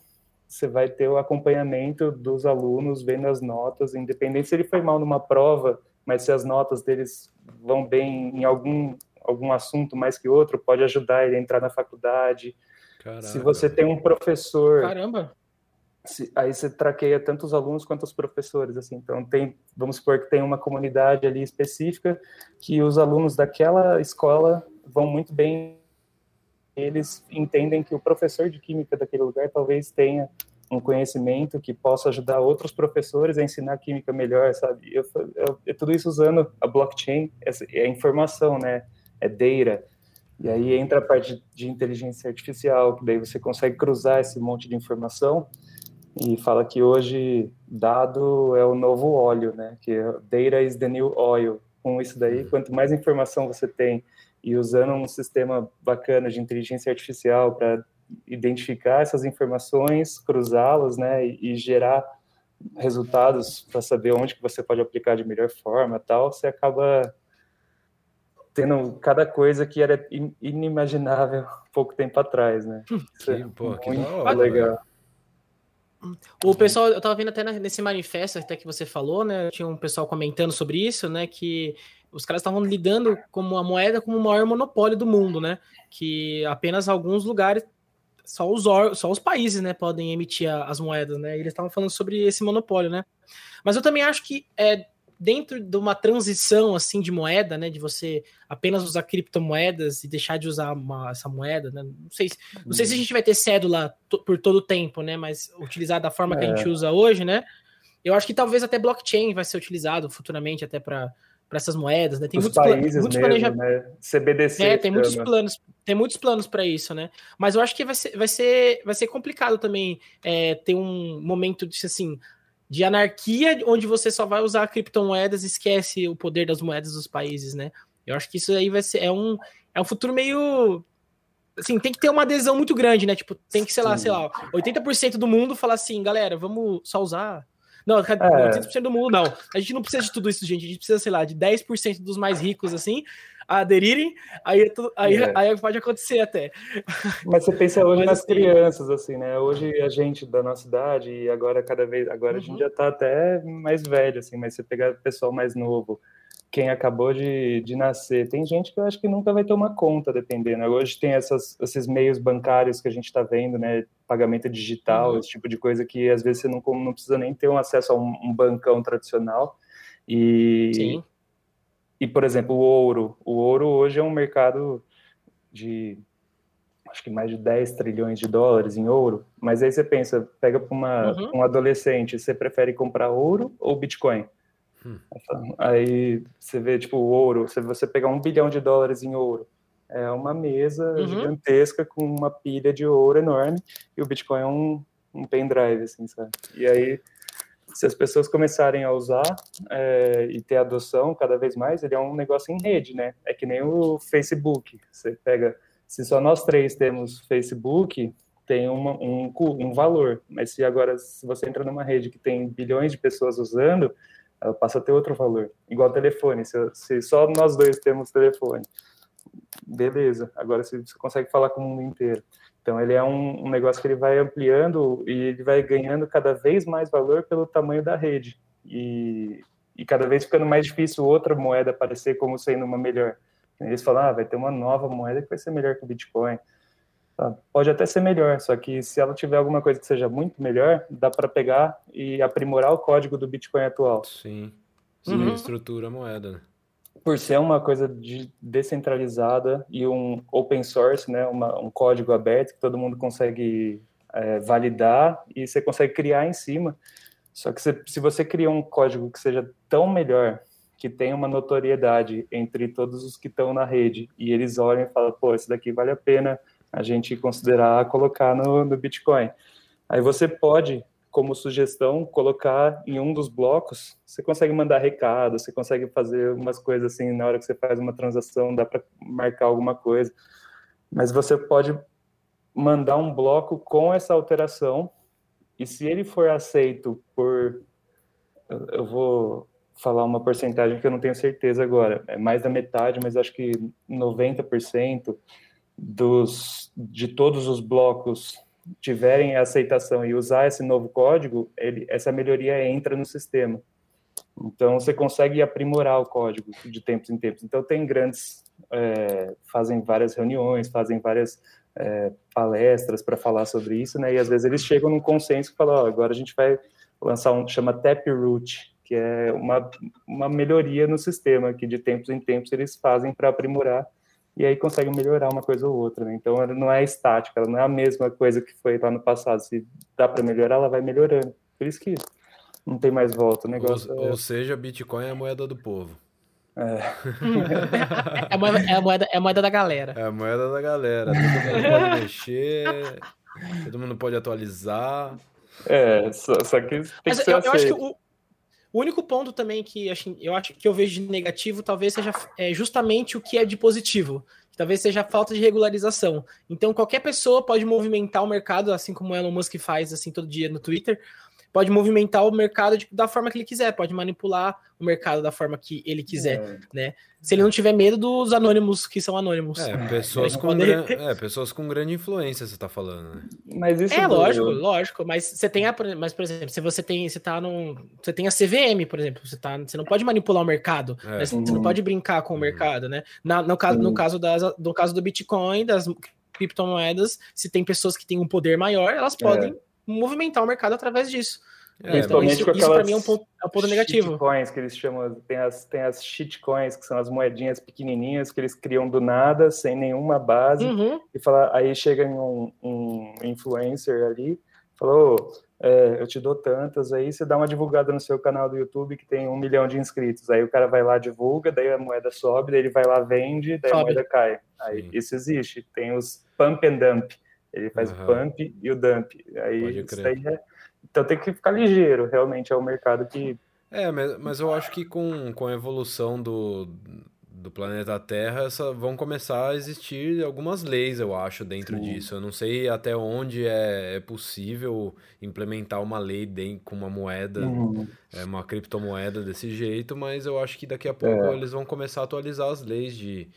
você vai ter o acompanhamento dos alunos, vendo as notas, independente se ele foi mal numa prova, mas se as notas deles vão bem em algum, algum assunto mais que outro, pode ajudar ele a entrar na faculdade. Caraca. Se você tem um professor... Caramba! aí você traqueia tanto os alunos quanto os professores, assim. Então tem, vamos supor que tem uma comunidade ali específica que os alunos daquela escola vão muito bem, eles entendem que o professor de química daquele lugar talvez tenha um conhecimento que possa ajudar outros professores a ensinar química melhor, sabe? Eu, eu, eu tudo isso usando a blockchain, é informação, né? É data. E aí entra a parte de inteligência artificial, que daí você consegue cruzar esse monte de informação e fala que hoje dado é o novo óleo, né? Que data is the new oil. Com isso daí, uhum. quanto mais informação você tem e usando um sistema bacana de inteligência artificial para identificar essas informações, cruzá-las, né, e, e gerar resultados para saber onde que você pode aplicar de melhor forma, tal, você acaba tendo cada coisa que era inimaginável pouco tempo atrás, né? Que, é pô, que muito legal. O pessoal, eu tava vendo até nesse manifesto até que você falou, né? Tinha um pessoal comentando sobre isso, né? Que os caras estavam lidando como a moeda como o maior monopólio do mundo, né? Que apenas alguns lugares, só os, só os países, né, podem emitir as moedas, né? E eles estavam falando sobre esse monopólio, né? Mas eu também acho que é, dentro de uma transição assim de moeda, né, de você apenas usar criptomoedas e deixar de usar uma, essa moeda, né? Não sei, não sei se a gente vai ter cédula por todo o tempo, né, mas utilizar da forma é. que a gente é. usa hoje, né? Eu acho que talvez até blockchain vai ser utilizado futuramente até para para essas moedas, né? Tem Os muitos, países muitos mesmo, né? CBDC. É, tem muitos planos, tem muitos planos para isso, né? Mas eu acho que vai ser, vai ser, vai ser complicado também é, ter um momento de assim, de anarquia, onde você só vai usar criptomoedas e esquece o poder das moedas dos países, né? Eu acho que isso aí vai ser é um, é um futuro meio assim, tem que ter uma adesão muito grande, né? Tipo, tem que, sei lá, Sim. sei lá, 80% do mundo falar assim, galera, vamos só usar não, 80% é. do mundo não. A gente não precisa de tudo isso, gente. A gente precisa, sei lá, de 10% dos mais ricos, assim, aderirem, aí, é aí, é. aí pode acontecer até. Mas você pensa hoje Mas, nas assim, crianças, assim, né? Hoje a gente da nossa idade, e agora cada vez, agora uhum. a gente uhum. já tá até mais velho, assim, mas você pegar o pessoal mais novo, quem acabou de, de nascer. Tem gente que eu acho que nunca vai ter uma conta, dependendo. Hoje tem essas, esses meios bancários que a gente está vendo, né? Pagamento digital, uhum. esse tipo de coisa que às vezes você não, não precisa nem ter um acesso a um, um bancão tradicional. E, Sim. e, por exemplo, o ouro. O ouro hoje é um mercado de acho que mais de 10 trilhões de dólares em ouro, mas aí você pensa, pega para uhum. um adolescente, você prefere comprar ouro ou Bitcoin? Hum. Aí você vê, tipo, o ouro, se você pegar um bilhão de dólares em ouro, é uma mesa uhum. gigantesca com uma pilha de ouro enorme, e o Bitcoin é um, um pendrive, assim, sabe? E aí, se as pessoas começarem a usar é, e ter adoção cada vez mais, ele é um negócio em rede, né? É que nem o Facebook. Você pega, se só nós três temos Facebook, tem uma, um, um valor, mas se agora, se você entra numa rede que tem bilhões de pessoas usando, ela passa a ter outro valor. Igual telefone, se, se só nós dois temos telefone, beleza, agora você consegue falar com o mundo inteiro. Então ele é um, um, negócio que ele vai ampliando e ele vai ganhando cada vez mais valor pelo tamanho da rede. E, e cada vez ficando mais difícil outra moeda aparecer como sendo uma melhor. Eles falam, ah, vai ter uma nova moeda que vai ser melhor que o Bitcoin. Tá? Pode até ser melhor, só que se ela tiver alguma coisa que seja muito melhor, dá para pegar e aprimorar o código do Bitcoin atual. Sim. Sim, uhum. estrutura a moeda, né? Por ser uma coisa de descentralizada e um open source, né, uma, um código aberto que todo mundo consegue é, validar e você consegue criar em cima. Só que se, se você cria um código que seja tão melhor, que tenha uma notoriedade entre todos os que estão na rede, e eles olham e falam, pô, esse daqui vale a pena a gente considerar colocar no, no Bitcoin. Aí você pode, como sugestão, colocar em um dos blocos, você consegue mandar recado, você consegue fazer umas coisas assim, na hora que você faz uma transação, dá para marcar alguma coisa. Mas você pode mandar um bloco com essa alteração, e se ele for aceito por. Eu vou falar uma porcentagem que eu não tenho certeza agora, é mais da metade, mas acho que 90% dos, de todos os blocos tiverem aceitação e usar esse novo código, ele, essa melhoria entra no sistema. Então, você consegue aprimorar o código de tempos em tempos. Então, tem grandes, é, fazem várias reuniões, fazem várias é, palestras para falar sobre isso, né? E às vezes eles chegam num consenso e falam, oh, agora a gente vai lançar um chama Taproot, que é uma, uma melhoria no sistema que de tempos em tempos eles fazem para aprimorar e aí consegue melhorar uma coisa ou outra, né? Então ela não é estática, ela não é a mesma coisa que foi lá no passado. Se dá para melhorar, ela vai melhorando. Por isso que não tem mais volta. O negócio ou, é... ou seja, Bitcoin é a moeda do povo. É. é, a moeda, é, a moeda, é a moeda da galera. É a moeda da galera. Todo mundo pode mexer, todo mundo pode atualizar. É, só, só que tem Mas que ser eu, eu acho que o, o único ponto também que eu acho que eu vejo de negativo talvez seja é, justamente o que é de positivo. Talvez seja a falta de regularização. Então, qualquer pessoa pode movimentar o mercado, assim como o Elon Musk faz assim todo dia no Twitter, pode movimentar o mercado de, da forma que ele quiser, pode manipular o mercado da forma que ele quiser, é. né? Se ele não tiver medo dos anônimos que são anônimos. É, pessoas, com, gran... é, pessoas com grande influência, você tá falando, né? Mas isso é, lógico, lógico, mas você tem a, mas por exemplo, se você tem, você tá num, você tem a CVM, por exemplo, você tá, você não pode manipular o mercado, é. né? você uhum. não pode brincar com o uhum. mercado, né? Na, no caso, uhum. no caso das, no caso do Bitcoin, das criptomoedas, se tem pessoas que têm um poder maior, elas podem é. Movimentar o mercado através disso. É, Principalmente então, isso, isso para mim é um ponto, é um ponto negativo. Coins que eles chamam, tem as, tem as shitcoins, que são as moedinhas pequenininhas que eles criam do nada, sem nenhuma base, uhum. e fala, aí chega um, um influencer ali, falou, é, eu te dou tantas, aí você dá uma divulgada no seu canal do YouTube que tem um milhão de inscritos, aí o cara vai lá, divulga, daí a moeda sobe, daí ele vai lá, vende, daí sobe. a moeda cai. Aí Sim. isso existe, tem os pump and dump, ele faz uhum. o pump e o dump, aí é então tem que ficar ligeiro, realmente é o mercado que. É, mas, mas eu acho que com, com a evolução do, do planeta Terra, vão começar a existir algumas leis, eu acho, dentro Sim. disso. Eu não sei até onde é, é possível implementar uma lei dentro, com uma moeda, uhum. é, uma criptomoeda desse jeito, mas eu acho que daqui a pouco é. eles vão começar a atualizar as leis de,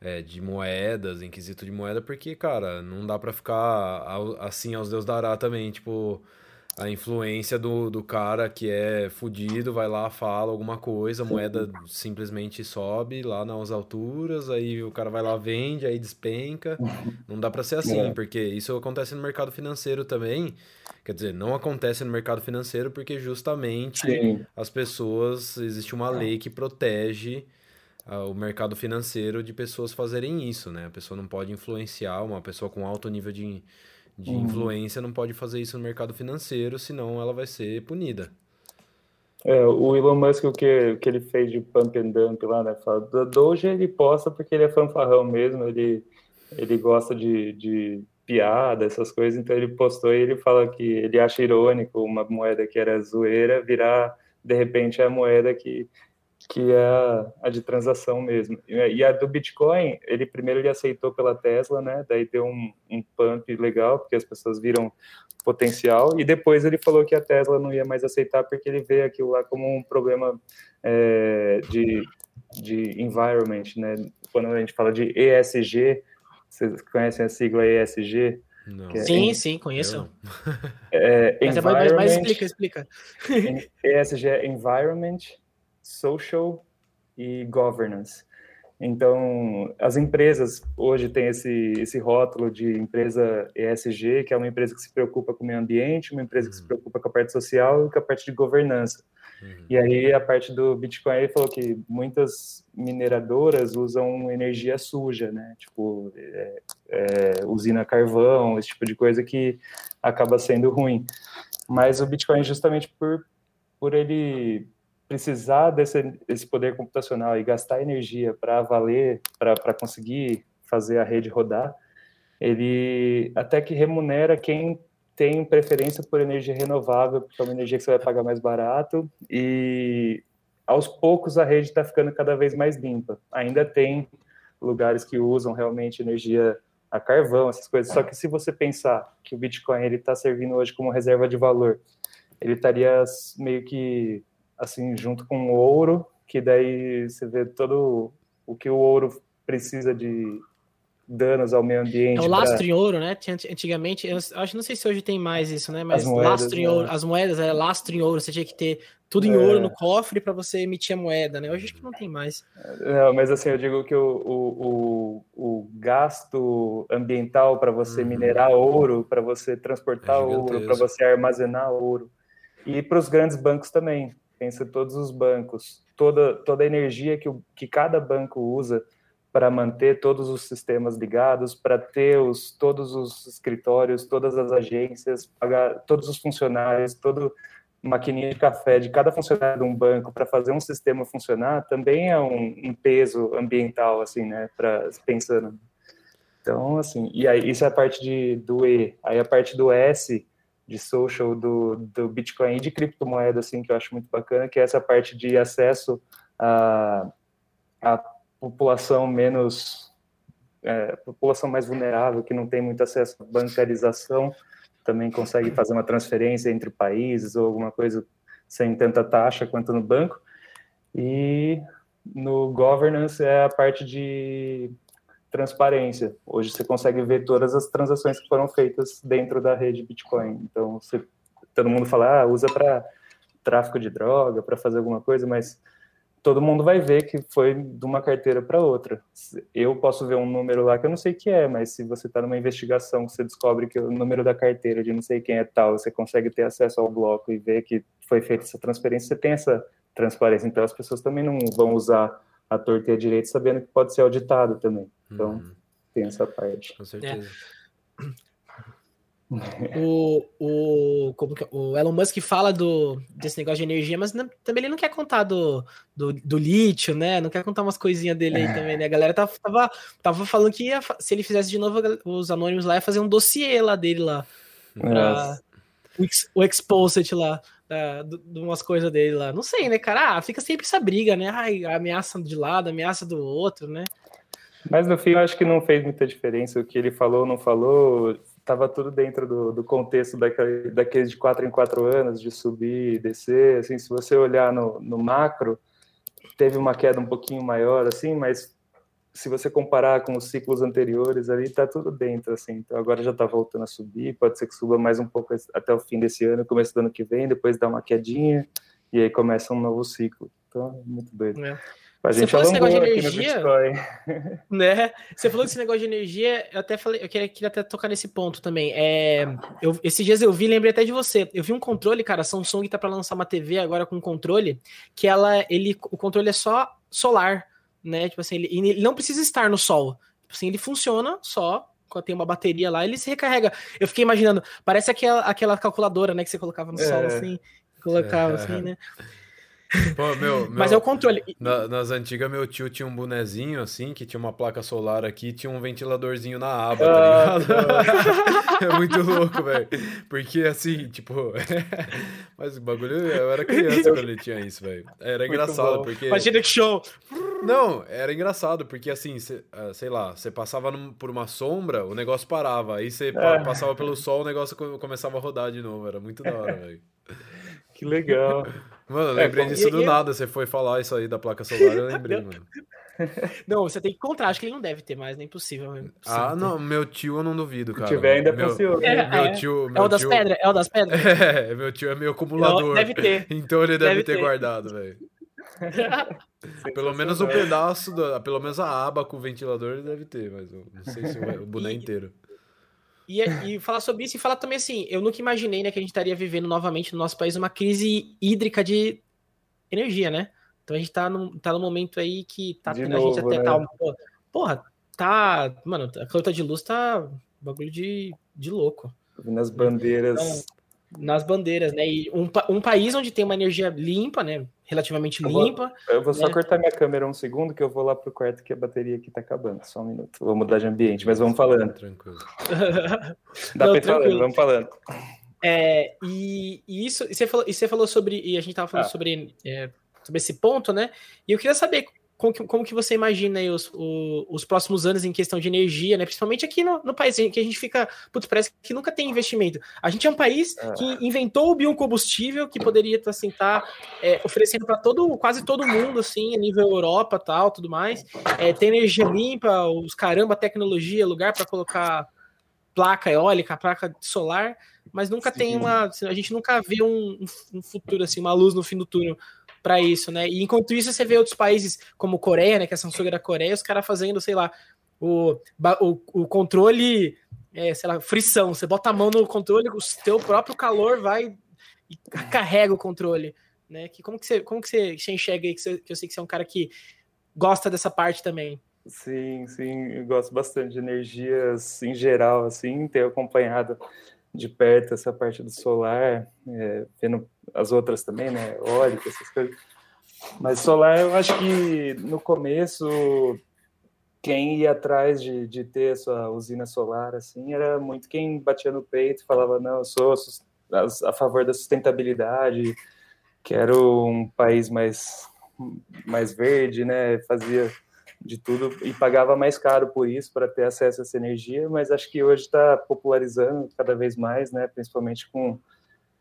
é, de moedas, em quesito de moeda, porque, cara, não dá para ficar assim aos Deus dará também, tipo a influência do, do cara que é fudido, vai lá, fala alguma coisa, a moeda simplesmente sobe lá nas alturas, aí o cara vai lá, vende, aí despenca. Não dá para ser assim, é. porque isso acontece no mercado financeiro também. Quer dizer, não acontece no mercado financeiro porque justamente Sim. as pessoas, existe uma lei que protege o mercado financeiro de pessoas fazerem isso, né? A pessoa não pode influenciar, uma pessoa com alto nível de de uhum. influência não pode fazer isso no mercado financeiro, senão ela vai ser punida. É, o Elon Musk, o que, o que ele fez de pump and dump lá, né? Fala, do Doge ele posta porque ele é fanfarrão mesmo, ele, ele gosta de, de piada, essas coisas, então ele postou e ele fala que ele acha irônico uma moeda que era zoeira virar, de repente, a moeda que que é a, a, de transação mesmo. E a do Bitcoin, ele primeiro ele aceitou pela Tesla, né? Daí deu um, um pump legal, porque as pessoas viram potencial, e depois ele falou que a Tesla não ia mais aceitar porque ele vê aquilo lá como um problema é, de, de environment, né? Quando a gente fala de ESG, vocês conhecem a sigla ESG? É sim, sim, conheço. É, mas, mas, mas explica, explica. ESG é Environment, social e governance. Então, as empresas hoje têm esse, esse rótulo de empresa ESG, que é uma empresa que se preocupa com o meio ambiente, uma empresa que se uhum. preocupa com a parte social e com a parte de governança. Uhum. E aí, a parte do Bitcoin, ele falou que muitas mineradoras usam energia suja, né? Tipo, é, é, usina carvão, esse tipo de coisa que acaba sendo ruim. Mas o Bitcoin, justamente por, por ele precisar desse, desse poder computacional e gastar energia para valer, para conseguir fazer a rede rodar, ele até que remunera quem tem preferência por energia renovável, porque é uma energia que você vai pagar mais barato, e aos poucos a rede está ficando cada vez mais limpa. Ainda tem lugares que usam realmente energia a carvão, essas coisas, só que se você pensar que o Bitcoin está servindo hoje como reserva de valor, ele estaria meio que assim, junto com o ouro, que daí você vê todo o que o ouro precisa de danos ao meio ambiente. É o lastro pra... em ouro, né? Antigamente, eu acho, não sei se hoje tem mais isso, né? Mas moedas, lastro em né? ouro, as moedas é lastro em ouro, você tinha que ter tudo em é... ouro no cofre para você emitir a moeda, né? Hoje acho que não tem mais. Não, mas assim, eu digo que o, o, o, o gasto ambiental para você uhum. minerar ouro, para você transportar é ouro, para você armazenar ouro, e para os grandes bancos também pensa todos os bancos, toda, toda a energia que, que cada banco usa para manter todos os sistemas ligados, para ter os, todos os escritórios, todas as agências, pagar todos os funcionários, toda maquininha de café de cada funcionário de um banco para fazer um sistema funcionar, também é um, um peso ambiental, assim, né, para pensando. Então, assim, e aí isso é a parte de, do E. Aí a parte do S, de social do, do Bitcoin e de criptomoeda, assim, que eu acho muito bacana, que é essa parte de acesso à, à população menos, é, população mais vulnerável, que não tem muito acesso à bancarização, também consegue fazer uma transferência entre países ou alguma coisa sem tanta taxa quanto no banco. E no governance é a parte de transparência. Hoje você consegue ver todas as transações que foram feitas dentro da rede Bitcoin. Então, você, todo mundo fala, ah, usa para tráfico de droga, para fazer alguma coisa, mas todo mundo vai ver que foi de uma carteira para outra. Eu posso ver um número lá que eu não sei que é, mas se você está numa investigação, você descobre que o número da carteira de não sei quem é tal, você consegue ter acesso ao bloco e ver que foi feita essa transferência, você tem essa transparência. Então, as pessoas também não vão usar a torta e a direita sabendo que pode ser auditado também. Então, uhum. tem essa parte. Com certeza. É. O, o, como que, o Elon Musk fala do, desse negócio de energia, mas não, também ele não quer contar do, do, do, lítio, né? Não quer contar umas coisinhas dele aí é. também, né? A galera tava, tava, tava falando que ia, se ele fizesse de novo, os anônimos lá ia fazer um dossiê lá dele lá. Pra, o, o Exposit lá, da, de umas coisas dele lá. Não sei, né, cara? Ah, fica sempre essa briga, né? Ai, ameaça de lado, ameaça do outro, né? Mas no fim eu acho que não fez muita diferença o que ele falou ou não falou, estava tudo dentro do, do contexto daquele, daqueles de quatro em quatro anos, de subir e descer, assim, se você olhar no, no macro, teve uma queda um pouquinho maior, assim, mas se você comparar com os ciclos anteriores ali, tá tudo dentro, assim. Então agora já tá voltando a subir, pode ser que suba mais um pouco até o fim desse ano, começo do ano que vem, depois dá uma quedinha e aí começa um novo ciclo. Então, muito doido. É. Você falou esse negócio de energia, né? Você falou desse negócio de energia, eu até falei, eu queria, queria até tocar nesse ponto também. É, eu, esses dias eu vi, lembrei até de você. Eu vi um controle, cara, a Samsung tá para lançar uma TV agora com um controle que ela, ele, o controle é só solar né? Tipo assim, ele, ele não precisa estar no sol. Tipo assim, ele funciona só quando tem uma bateria lá, ele se recarrega. Eu fiquei imaginando, parece aquela, aquela calculadora, né, que você colocava no é. sol, assim, colocava é. assim, né? Pô, meu, Mas é o controle. Na, nas antigas, meu tio tinha um bonezinho assim, que tinha uma placa solar aqui, tinha um ventiladorzinho na aba, tá ah, ligado? é muito louco, velho. Porque assim, tipo. Mas o bagulho. Eu era criança quando ele tinha isso, velho. Era engraçado, porque. Imagina que show! Não, era engraçado, porque assim, cê, ah, sei lá, você passava por uma sombra, o negócio parava. Aí você é. passava pelo sol, o negócio começava a rodar de novo. Era muito da hora, velho. Que legal. Mano, eu é, lembrei é, disso e, do e... nada. Você foi falar isso aí da placa solar, eu lembrei, mano. Não, você tem que encontrar. Acho que ele não deve ter mais, nem possível. É ah, não, meu tio eu não duvido, cara. Se tiver, ainda meu, funciona. É, meu tio, meu é o das tio... pedras? É o das pedras? É, meu tio é meu acumulador. deve ter. Então ele deve, deve ter, ter, guardado, velho. pelo menos um pedaço, da, pelo menos a aba com o ventilador ele deve ter, mas eu não sei se o, o boné inteiro. E, e falar sobre isso e falar também assim, eu nunca imaginei né, que a gente estaria vivendo novamente no nosso país uma crise hídrica de energia, né? Então a gente tá num, tá num momento aí que tá tendo a gente até né? tá. Porra, tá. Mano, a cota de luz tá bagulho de, de louco. Nas bandeiras. Então, nas bandeiras, né? E um, um país onde tem uma energia limpa, né? Relativamente eu limpa. Vou, eu vou só né? cortar minha câmera um segundo que eu vou lá pro quarto que a bateria aqui tá acabando. Só um minuto. Vou mudar de ambiente, mas vamos falando. Tranquilo. Dá ir falando, vamos falando. É, e, e, isso, e você, falou, e você falou sobre, e a gente tava falando ah. sobre, é, sobre esse ponto, né? E eu queria saber como que, como que você imagina aí os, os, os, próximos anos em questão de energia, né? Principalmente aqui no, no país, que a gente fica, putz, parece que nunca tem investimento. A gente é um país é. que inventou o biocombustível que poderia assim, estar tá, é, oferecendo para todo, quase todo mundo, assim, a nível Europa, tal, tudo mais. É, tem energia limpa, os caramba, tecnologia, lugar para colocar placa eólica, placa solar, mas nunca Sim. tem uma, a gente nunca vê um, um futuro assim, uma luz no fim do túnel para isso, né? E enquanto isso, você vê outros países como Coreia, né? Que é a Samsung da Coreia, os caras fazendo, sei lá, o, o, o controle, é, sei lá, frição. Você bota a mão no controle, o teu próprio calor vai e carrega o controle, né? Que, como, que você, como que você enxerga aí, que, você, que eu sei que você é um cara que gosta dessa parte também? Sim, sim, eu gosto bastante de energias em geral, assim, ter acompanhado de perto essa parte do solar, é, vendo as outras também, né? Eólica, essas coisas. Mas solar, eu acho que no começo, quem ia atrás de, de ter a sua usina solar, assim, era muito quem batia no peito e falava, não, eu sou a, a favor da sustentabilidade, quero um país mais, mais verde, né? Fazia de tudo e pagava mais caro por isso para ter acesso a essa energia, mas acho que hoje está popularizando cada vez mais, né? Principalmente com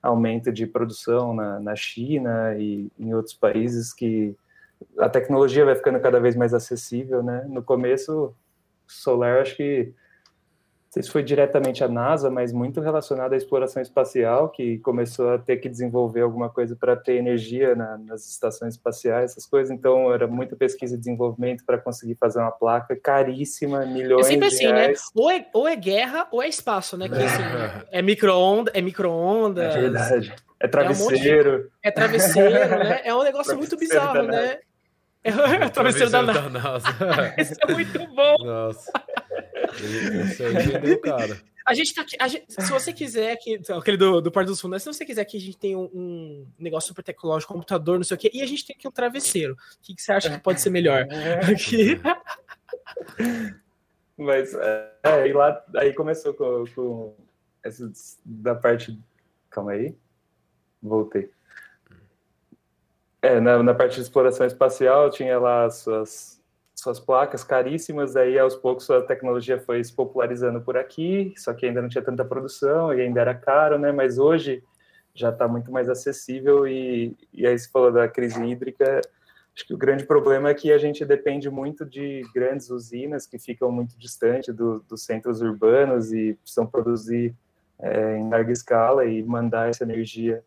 aumento de produção na, na China e em outros países que a tecnologia vai ficando cada vez mais acessível, né? No começo, solar acho que sei se foi diretamente a NASA, mas muito relacionado à exploração espacial, que começou a ter que desenvolver alguma coisa para ter energia na, nas estações espaciais, essas coisas. Então, era muita pesquisa e desenvolvimento para conseguir fazer uma placa caríssima, milhões é sempre de assim, né? reais. né? Ou é, ou é guerra ou é espaço, né? Que, assim, é micro-onda, é micro-onda. É verdade. É travesseiro. É, um de... é travesseiro, né? É um negócio muito bizarro, né? É o travesseiro da NASA. Da NASA. Isso é muito bom. Nossa. Isso aí cara. A gente tá aqui. Gente, se você quiser que. Aquele do, do dos Fundos, se você quiser que a gente tenha um, um, negócio super tecnológico, computador, não sei o quê, e a gente tem aqui um travesseiro. O que, que você acha que pode ser melhor? Aqui. Mas é, aí lá aí começou com, com essa da parte. Calma aí. Voltei. É, na, na parte de exploração espacial tinha lá as suas, suas placas caríssimas, aí aos poucos a tecnologia foi se popularizando por aqui, só que ainda não tinha tanta produção e ainda era caro, né? Mas hoje já está muito mais acessível e, e aí você falou da crise hídrica, Acho que o grande problema é que a gente depende muito de grandes usinas que ficam muito distante do, dos centros urbanos e precisam produzir é, em larga escala e mandar essa energia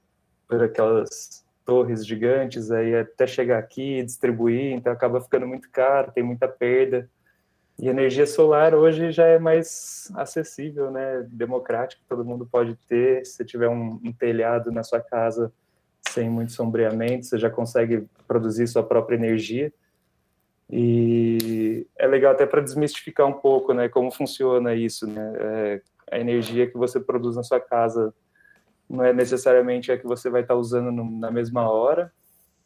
por aquelas torres gigantes aí até chegar aqui e distribuir, então acaba ficando muito caro, tem muita perda. E energia solar hoje já é mais acessível, né? Democrático, todo mundo pode ter. Se tiver um, um telhado na sua casa sem muito sombreamento, você já consegue produzir sua própria energia. E é legal até para desmistificar um pouco, né, como funciona isso, né? É, a energia que você produz na sua casa não é necessariamente a que você vai estar usando no, na mesma hora,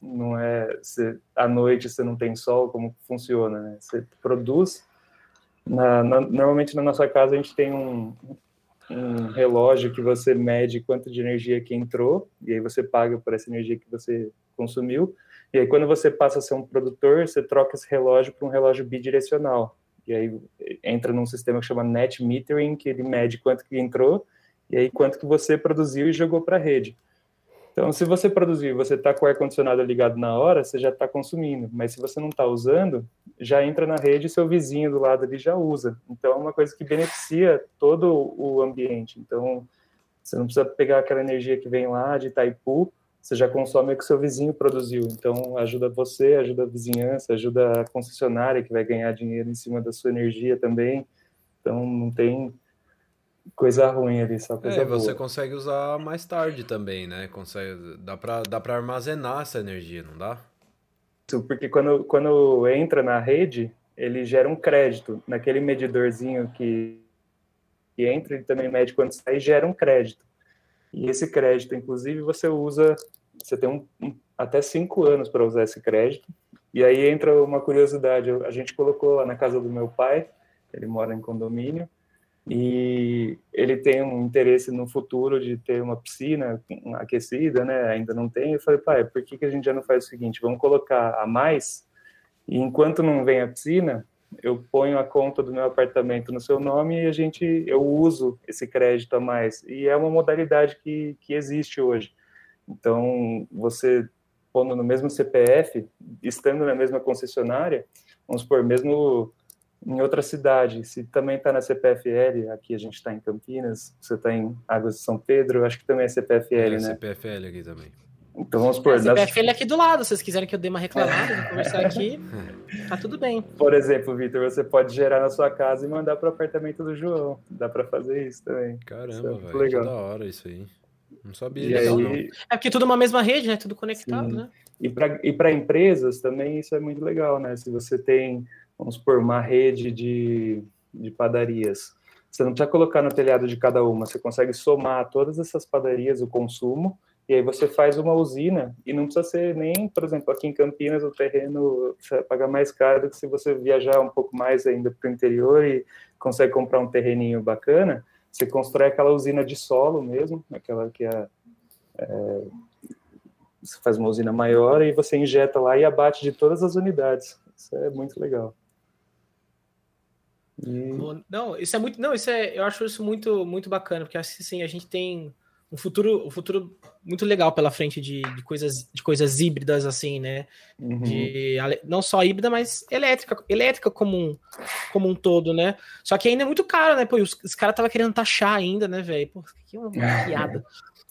não é se, à noite você não tem sol, como funciona, né? Você produz na, na, normalmente na nossa casa a gente tem um, um relógio que você mede quanto de energia que entrou, e aí você paga por essa energia que você consumiu. E aí, quando você passa a ser um produtor, você troca esse relógio para um relógio bidirecional. E aí entra num sistema que chama net metering, que ele mede quanto que entrou e aí quanto que você produziu e jogou para a rede. Então, se você produzir, você está com o ar-condicionado ligado na hora, você já está consumindo. Mas se você não está usando, já entra na rede e seu vizinho do lado ali já usa. Então, é uma coisa que beneficia todo o ambiente. Então, você não precisa pegar aquela energia que vem lá de Itaipu, você já consome o que seu vizinho produziu. Então, ajuda você, ajuda a vizinhança, ajuda a concessionária que vai ganhar dinheiro em cima da sua energia também. Então, não tem coisa ruim ali, só coisa é, você boa. consegue usar mais tarde também, né? Consegue, dá para dá pra armazenar essa energia, não dá? Porque quando, quando entra na rede, ele gera um crédito. Naquele medidorzinho que, que entra, ele também mede quando sai e gera um crédito. E esse crédito, inclusive, você usa, você tem um, um até cinco anos para usar esse crédito. E aí entra uma curiosidade, a gente colocou lá na casa do meu pai, ele mora em condomínio, e ele tem um interesse no futuro de ter uma piscina aquecida, né? Ainda não tem. Eu falei, pai, por que, que a gente já não faz o seguinte? Vamos colocar a mais e enquanto não vem a piscina, eu ponho a conta do meu apartamento no seu nome e a gente eu uso esse crédito a mais. E é uma modalidade que, que existe hoje. Então, você pondo no mesmo CPF, estando na mesma concessionária, vamos supor, mesmo em outra cidade, se também está na CPFL, aqui a gente está em Campinas, você está em Águas de São Pedro, acho que também é CPFL, é, né? CPFL aqui também. Então vamos por. É, CPFL é aqui do lado, se vocês quiserem que eu dê uma reclamada, conversar aqui, tá tudo bem. Por exemplo, Vitor, você pode gerar na sua casa e mandar para o apartamento do João. Dá para fazer isso também. Caramba, isso é legal. da hora isso aí. Não sabia e disso, aí... não. É porque tudo uma mesma rede, né? Tudo conectado, Sim. né? E para empresas também isso é muito legal, né? Se você tem vamos supor, uma rede de, de padarias. Você não precisa colocar no telhado de cada uma, você consegue somar todas essas padarias, o consumo, e aí você faz uma usina, e não precisa ser nem, por exemplo, aqui em Campinas, o terreno você vai pagar mais caro do que se você viajar um pouco mais ainda para o interior e consegue comprar um terreninho bacana, você constrói aquela usina de solo mesmo, aquela que é, é você faz uma usina maior e você injeta lá e abate de todas as unidades. Isso é muito legal. E... Não, isso é muito. Não, isso é. Eu acho isso muito, muito bacana, porque assim, a gente tem um futuro, um futuro muito legal pela frente de, de coisas, de coisas híbridas, assim, né? Uhum. De, não só híbrida, mas elétrica, elétrica como um, como um todo, né? Só que ainda é muito caro, né? Pô, os, os caras estavam querendo taxar ainda, né, velho? Pô, que é uma, piada.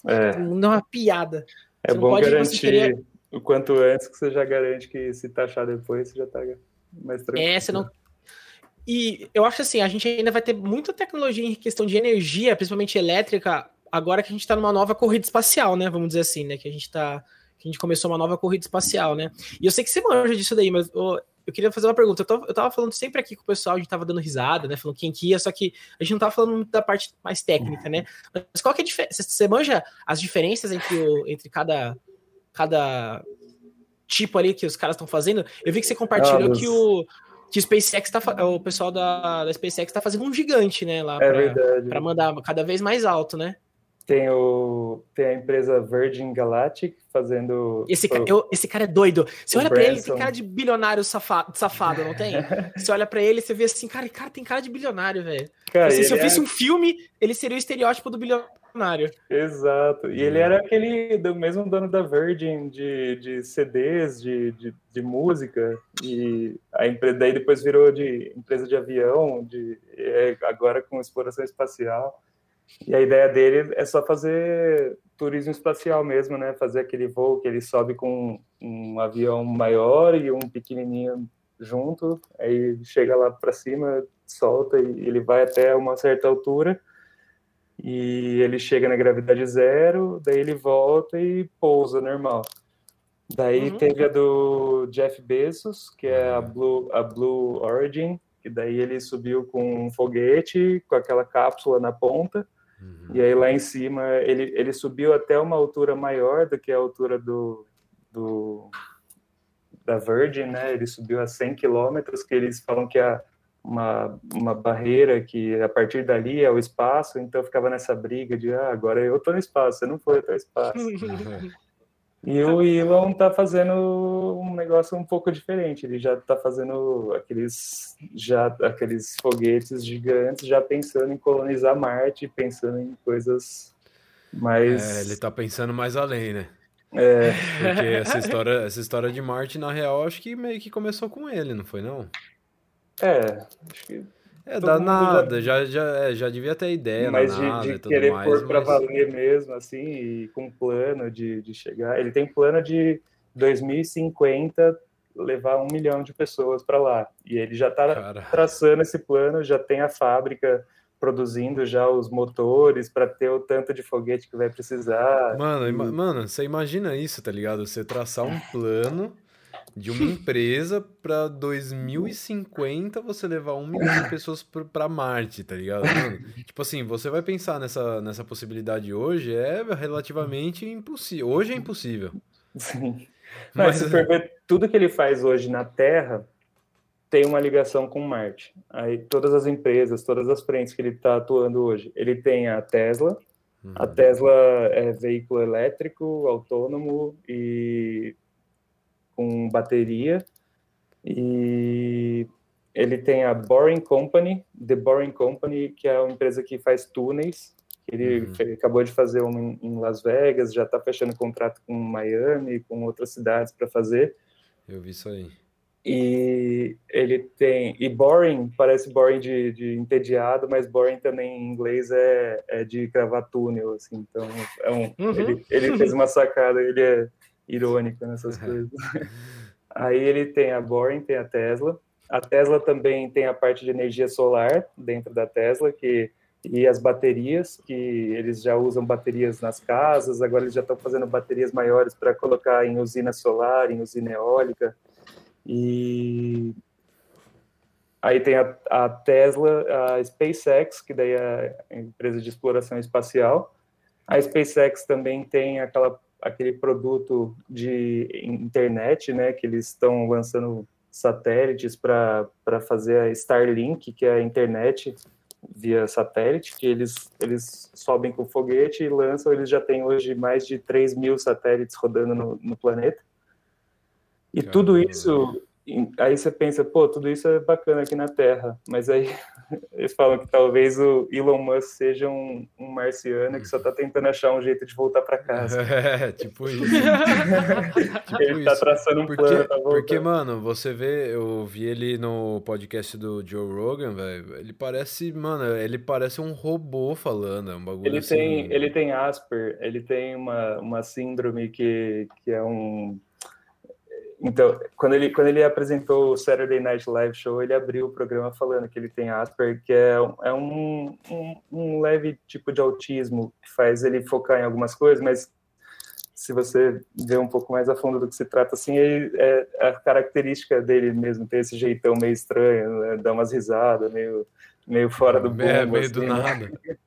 É. Não é uma piada. É você bom garantir teria... o quanto antes que você já garante que se taxar depois, você já tá mais tranquilo. É, você não e eu acho assim, a gente ainda vai ter muita tecnologia em questão de energia, principalmente elétrica, agora que a gente está numa nova corrida espacial, né? Vamos dizer assim, né? Que a gente tá. Que a gente começou uma nova corrida espacial, né? E eu sei que você manja disso daí, mas eu, eu queria fazer uma pergunta. Eu tava, eu tava, falando sempre aqui com o pessoal, a gente tava dando risada, né? Falando quem que ia, só que a gente não tava falando muito da parte mais técnica, né? Mas qual que é a diferença? Você manja as diferenças entre, o, entre cada, cada tipo ali que os caras estão fazendo? Eu vi que você compartilhou ah, que o que o SpaceX tá, o pessoal da, da SpaceX tá fazendo um gigante, né, lá é para mandar cada vez mais alto, né? Tem, o, tem a empresa Virgin Galactic fazendo. Esse, eu, esse cara é doido. Você olha para ele, tem cara de bilionário safado, safado não tem? você olha para ele, você vê assim, cara, cara tem cara de bilionário, velho. Assim, se eu é... um filme, ele seria o estereótipo do bilionário Exato. E ele era aquele do mesmo dono da Virgin de, de CDs, de, de, de música. E a empresa daí depois virou de empresa de avião, de é, agora com exploração espacial. E a ideia dele é só fazer turismo espacial mesmo, né? Fazer aquele voo que ele sobe com um avião maior e um pequenininho junto, aí chega lá para cima, solta e ele vai até uma certa altura e ele chega na gravidade zero, daí ele volta e pousa normal. Daí uhum. teve a do Jeff Bezos, que é a Blue, a Blue Origin, que daí ele subiu com um foguete, com aquela cápsula na ponta, uhum. e aí lá em cima ele, ele subiu até uma altura maior do que a altura do, do da Virgin, né? Ele subiu a 100 quilômetros, que eles falam que é uma, uma barreira que a partir dali é o espaço, então ficava nessa briga de ah, agora eu tô no espaço, você não foi até o espaço. e o Elon tá fazendo um negócio um pouco diferente, ele já tá fazendo aqueles já aqueles foguetes gigantes já pensando em colonizar Marte, pensando em coisas mais é, ele tá pensando mais além, né? É. Porque essa história, essa história de Marte, na real, acho que meio que começou com ele, não foi não? É, acho que. É, danada, já, já, já, é, já devia ter ideia, mas de, de querer mais, pôr para mas... valer mesmo, assim, e com plano de, de chegar. Ele tem plano de 2050 levar um milhão de pessoas para lá. E ele já está traçando esse plano, já tem a fábrica produzindo já os motores para ter o tanto de foguete que vai precisar. Mano, e... mano, você imagina isso, tá ligado? Você traçar um plano de uma empresa para 2050 você levar um milhão de pessoas para Marte, tá ligado? Mano, tipo assim, você vai pensar nessa, nessa possibilidade hoje, é relativamente impossível. Hoje é impossível. Sim. Mas, Mas se for ver tudo que ele faz hoje na Terra, tem uma ligação com Marte. Aí todas as empresas, todas as frentes que ele está atuando hoje, ele tem a Tesla. Uhum. A Tesla é veículo elétrico, autônomo e com bateria e ele tem a Boring Company, The Boring Company, que é uma empresa que faz túneis. Ele, uhum. acabou de fazer um em Las Vegas, já está fechando contrato com Miami, com outras cidades para fazer. Eu vi isso aí. E ele tem. E boring, parece boring de, de entediado, mas boring também em inglês é, é de cravar túnel, assim. Então, é um, uhum. ele, ele fez uma sacada, ele é irônica nessas coisas. Aí ele tem a Boring, tem a Tesla. A Tesla também tem a parte de energia solar dentro da Tesla, que e as baterias, que eles já usam baterias nas casas, agora eles já estão fazendo baterias maiores para colocar em usina solar, em usina eólica. E aí tem a, a Tesla, a SpaceX, que daí é a empresa de exploração espacial. A SpaceX também tem aquela aquele produto de internet, né, que eles estão lançando satélites para fazer a Starlink, que é a internet via satélite, que eles, eles sobem com foguete e lançam, eles já têm hoje mais de 3 mil satélites rodando no, no planeta. E Caramba. tudo isso aí você pensa, pô, tudo isso é bacana aqui na Terra, mas aí eles falam que talvez o Elon Musk seja um, um marciano que só está tentando achar um jeito de voltar para casa. É, tipo isso. tipo ele está traçando um porque, plano pra voltar. Porque, mano, você vê, eu vi ele no podcast do Joe Rogan, velho, ele parece, mano, ele parece um robô falando, é um bagulho ele assim. Tem, ele tem Asper, ele tem uma, uma síndrome que, que é um então, quando ele, quando ele apresentou o Saturday Night Live Show, ele abriu o programa falando que ele tem Asperger, que é, é um, um, um, leve tipo de autismo que faz ele focar em algumas coisas, mas se você vê um pouco mais a fundo do que se trata, assim, ele, é a característica dele mesmo, ter esse jeitão meio estranho, né, dar umas risadas, meio, meio fora do mundo. É, meio assim, do nada.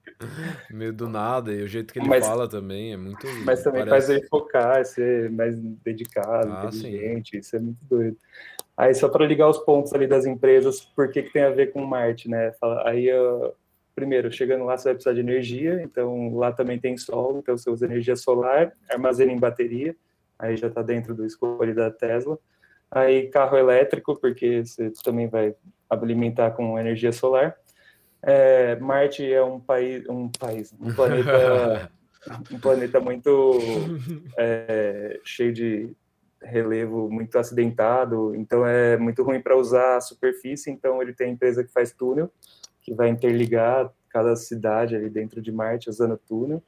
Meio do nada, e o jeito que ele mas, fala também é muito. Mas também parece... faz ele focar, ser mais dedicado, ah, inteligente, sim. isso é muito doido. Aí, só para ligar os pontos ali das empresas, por que, que tem a ver com Marte, né? Aí, primeiro, chegando lá, você vai precisar de energia, então lá também tem sol, então você usa energia solar, armazena em bateria, aí já está dentro do escolhe da Tesla. Aí, carro elétrico, porque você também vai alimentar com energia solar É, Marte é um país, um país, um planeta, um planeta muito é, cheio de relevo, muito acidentado, então é muito ruim para usar a superfície. Então ele tem empresa que faz túnel, que vai interligar cada cidade ali dentro de Marte usando túnel.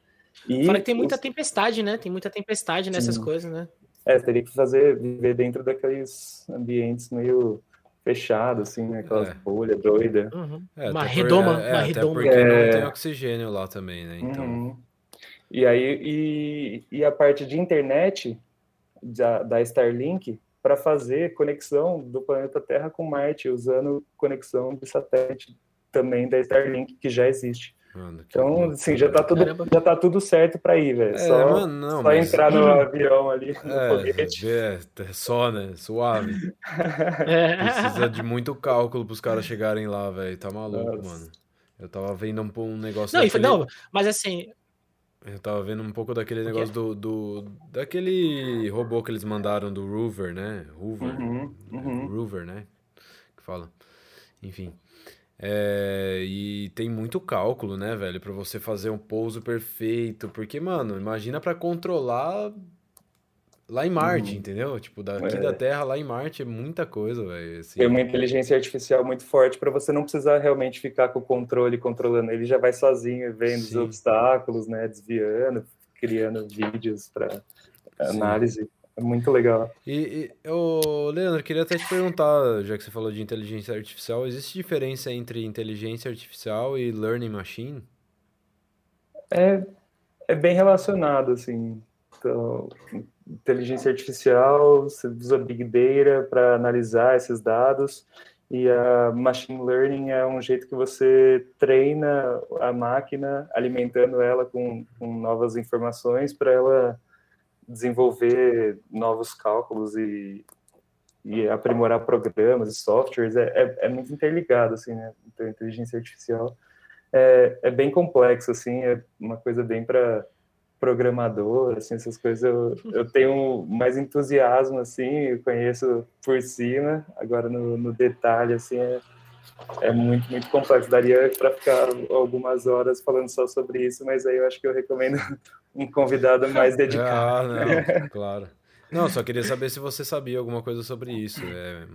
E Fora que tem muita os... tempestade, né? Tem muita tempestade nessas Sim. coisas, né? É, teria que fazer, viver dentro daqueles ambientes meio fechados, assim, né? Aquelas é. bolhas doidas. Uhum. É, uma redoma, por, é, uma redoma. porque não é. tem oxigênio lá também, né? Então... Uhum. E aí, e, e a parte de internet da, da Starlink para fazer conexão do planeta Terra com Marte, usando conexão de satélite também da Starlink, que já existe. Mano, então, assim, já tá tudo, já tá tudo certo para ir, velho. É, só, mano, não, só mas... entrar no avião ali, no é, É, só, né? Suave. É. Precisa de muito cálculo pros caras chegarem lá, velho. Tá maluco, Nossa. mano. Eu tava vendo um, um negócio. Não, daquele... não, mas assim. Eu tava vendo um pouco daquele negócio do, do. Daquele robô que eles mandaram do Rover, né? Hoover. Uhum, uhum. Rover, né? Que fala. Enfim. É, e tem muito cálculo, né, velho, para você fazer um pouso perfeito, porque, mano, imagina para controlar lá em Marte, uhum. entendeu? Tipo, daqui é. da Terra lá em Marte é muita coisa, velho. Assim. Tem uma inteligência artificial muito forte para você não precisar realmente ficar com o controle controlando, ele já vai sozinho vendo Sim. os obstáculos, né, desviando, criando vídeos para análise. É muito legal. E, e ô, Leandro, queria até te perguntar, já que você falou de inteligência artificial, existe diferença entre inteligência artificial e learning machine? É, é bem relacionado, assim. Então, inteligência artificial, você usa Big Data para analisar esses dados, e a machine learning é um jeito que você treina a máquina, alimentando ela com, com novas informações para ela desenvolver novos cálculos e, e aprimorar programas e softwares é, é, é, muito interligado, assim, né? Então, a inteligência artificial é, é bem complexo, assim, é uma coisa bem para programador, assim, essas coisas eu, eu tenho mais entusiasmo, assim, eu conheço por cima, agora no, no detalhe, assim, é, é muito, muito complexo. Daria para ficar algumas horas falando só sobre isso, mas aí eu acho que eu recomendo um convidado mais dedicado. Ah, não, claro. Não, só queria saber se você sabia alguma coisa sobre isso. É,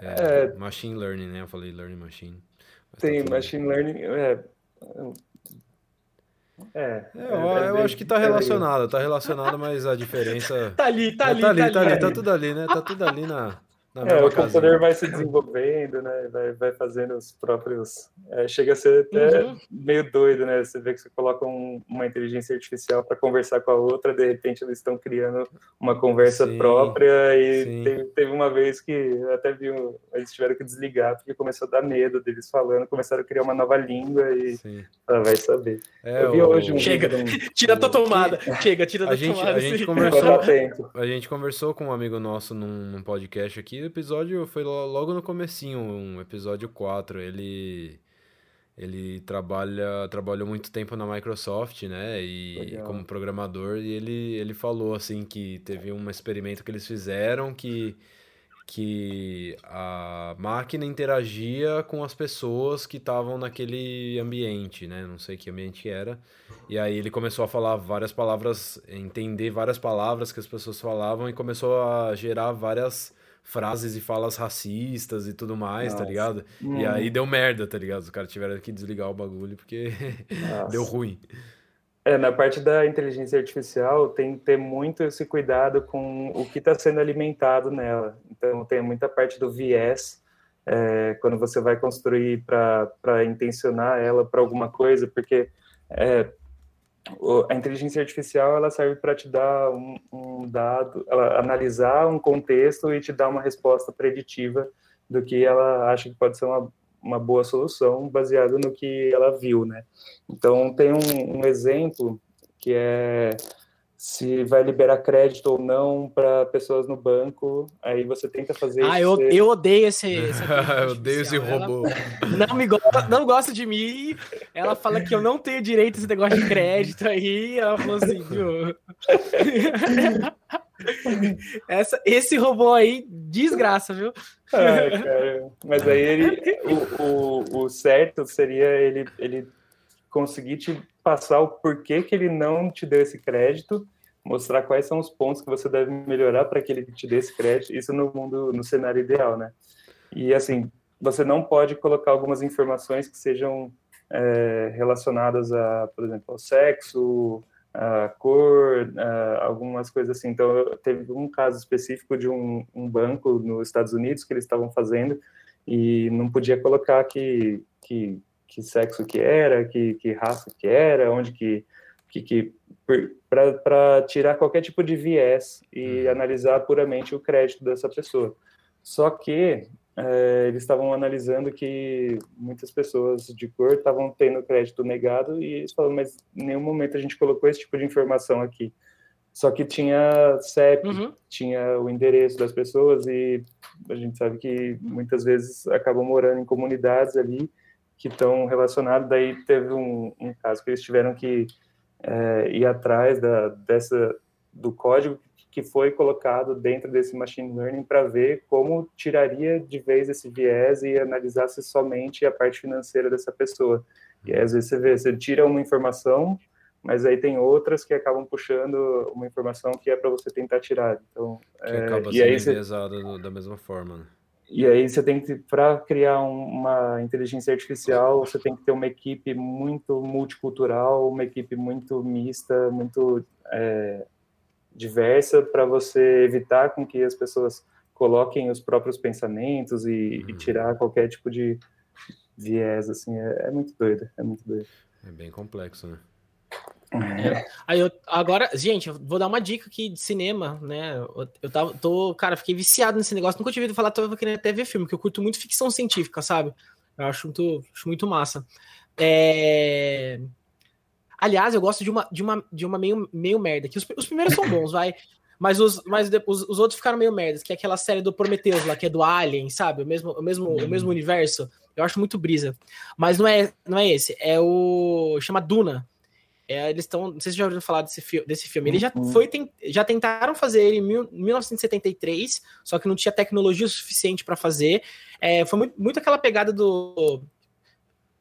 é, é machine learning, né? Eu falei learning machine. Tá tem, tá machine learning. É, é, é, eu, é eu acho que tá relacionado, tá relacionado, mas a diferença. tá ali, tá ali, tá ali, tá ali, tá, ali, tá tudo ali, né? Tá tudo ali na, é, o computador vai se desenvolvendo, né? Vai, vai fazendo os próprios. É, chega a ser até uhum. meio doido, né? Você vê que você coloca um, uma inteligência artificial para conversar com a outra, de repente eles estão criando uma conversa sim, própria. E teve, teve, uma vez que até vi, eles tiveram que desligar porque começou a dar medo deles falando, começaram a criar uma nova língua e ah, vai saber. É, eu vi o... hoje um. Chega, um... tira a tua tomada. Chega, tira a, a gente, tomada. A gente, conversou, a gente conversou com um amigo nosso num, num podcast aqui episódio foi logo no comecinho, um episódio 4. Ele ele trabalha trabalhou muito tempo na Microsoft, né? E Legal. como programador e ele ele falou assim que teve um experimento que eles fizeram que que a máquina interagia com as pessoas que estavam naquele ambiente, né? Não sei que ambiente era. E aí ele começou a falar várias palavras, entender várias palavras que as pessoas falavam e começou a gerar várias frases e falas racistas e tudo mais, tá Nossa. tá ligado? Hum. E aí deu merda, tá ligado? Os caras tiveram que desligar o bagulho porque deu ruim. É, na parte da inteligência artificial tem que ter muito esse cuidado com o que está sendo alimentado nela. Então tem muita parte do viés é, quando você vai construir para intencionar ela para alguma coisa, porque é, a inteligência artificial ela serve para te dar um, um, dado, ela analisar um contexto e te dar uma resposta preditiva do que ela acha que pode ser uma, uma boa solução baseado no que ela viu, né? Então tem um, um exemplo que é se vai liberar crédito ou não para pessoas no banco. Aí você tenta fazer Ah, eu, ser... eu odeio esse. eu odeio esse robô. Ela não me gosta, não gosta de mim. Ela fala que eu não tenho direito a esse negócio de crédito aí. Ela falou assim, viu? Essa, esse robô aí, desgraça, viu? Ai, cara. Mas aí ele, o, o, o certo seria ele, ele conseguir te passar o porquê que ele não te deu esse crédito, mostrar quais são os pontos que você deve melhorar para que ele te dê esse crédito, isso no mundo, no cenário ideal, né? E assim, você não pode colocar algumas informações que sejam é, relacionadas a, por exemplo, ao sexo, a cor, a algumas coisas assim. Então, teve um caso específico de um, um banco nos Estados Unidos que eles estavam fazendo e não podia colocar que, que, que sexo que era, que, que raça que era, onde que, que, que para tirar qualquer tipo de viés e uhum. analisar puramente o crédito dessa pessoa. Só que é, eles estavam analisando que muitas pessoas de cor estavam tendo crédito negado e eles falaram, mas em nenhum momento a gente colocou esse tipo de informação aqui. Só que tinha CEP, uhum. tinha o endereço das pessoas e a gente sabe que muitas vezes acabam morando em comunidades ali que estão relacionadas. Daí teve um, um caso que eles tiveram que é, ir atrás da, dessa, do código que foi colocado dentro desse machine learning para ver como tiraria de vez esse viés e analisasse somente a parte financeira dessa pessoa. E às vezes você vê, você tira uma informação, mas aí tem outras que acabam puxando uma informação que é para você tentar tirar. Então, que é, acaba sendo você, da mesma forma. Né? E aí você tem que, para criar uma inteligência artificial, você tem que ter uma equipe muito multicultural, uma equipe muito mista, muito é, diversa para você evitar com que as pessoas coloquem os próprios pensamentos e, uhum. e tirar qualquer tipo de viés, assim, é, é, muito doido, é muito doido. É bem complexo, né? É. Aí eu, agora, gente, eu vou dar uma dica aqui de cinema, né? Eu, eu tava, tô, cara, fiquei viciado nesse negócio. Nunca tinha ouvido falar, tô querendo até ver filme, porque eu curto muito ficção científica, sabe? Eu acho muito, acho muito massa. É... Aliás, eu gosto de uma, de uma, de uma meio, meio merda, que os, os primeiros são bons, vai. Mas os, mas os, os outros ficaram meio merdas, que é aquela série do Prometheus lá, que é do Alien, sabe? O mesmo, o mesmo, o mesmo universo. Eu acho muito brisa. Mas não é, não é esse, é o. chama Duna. É, eles estão. Não sei se já ouviram falar desse, fi desse filme. Ele já uhum. foi. já tentaram fazer ele em mil, 1973, só que não tinha tecnologia suficiente para fazer. É, foi muito, muito aquela pegada do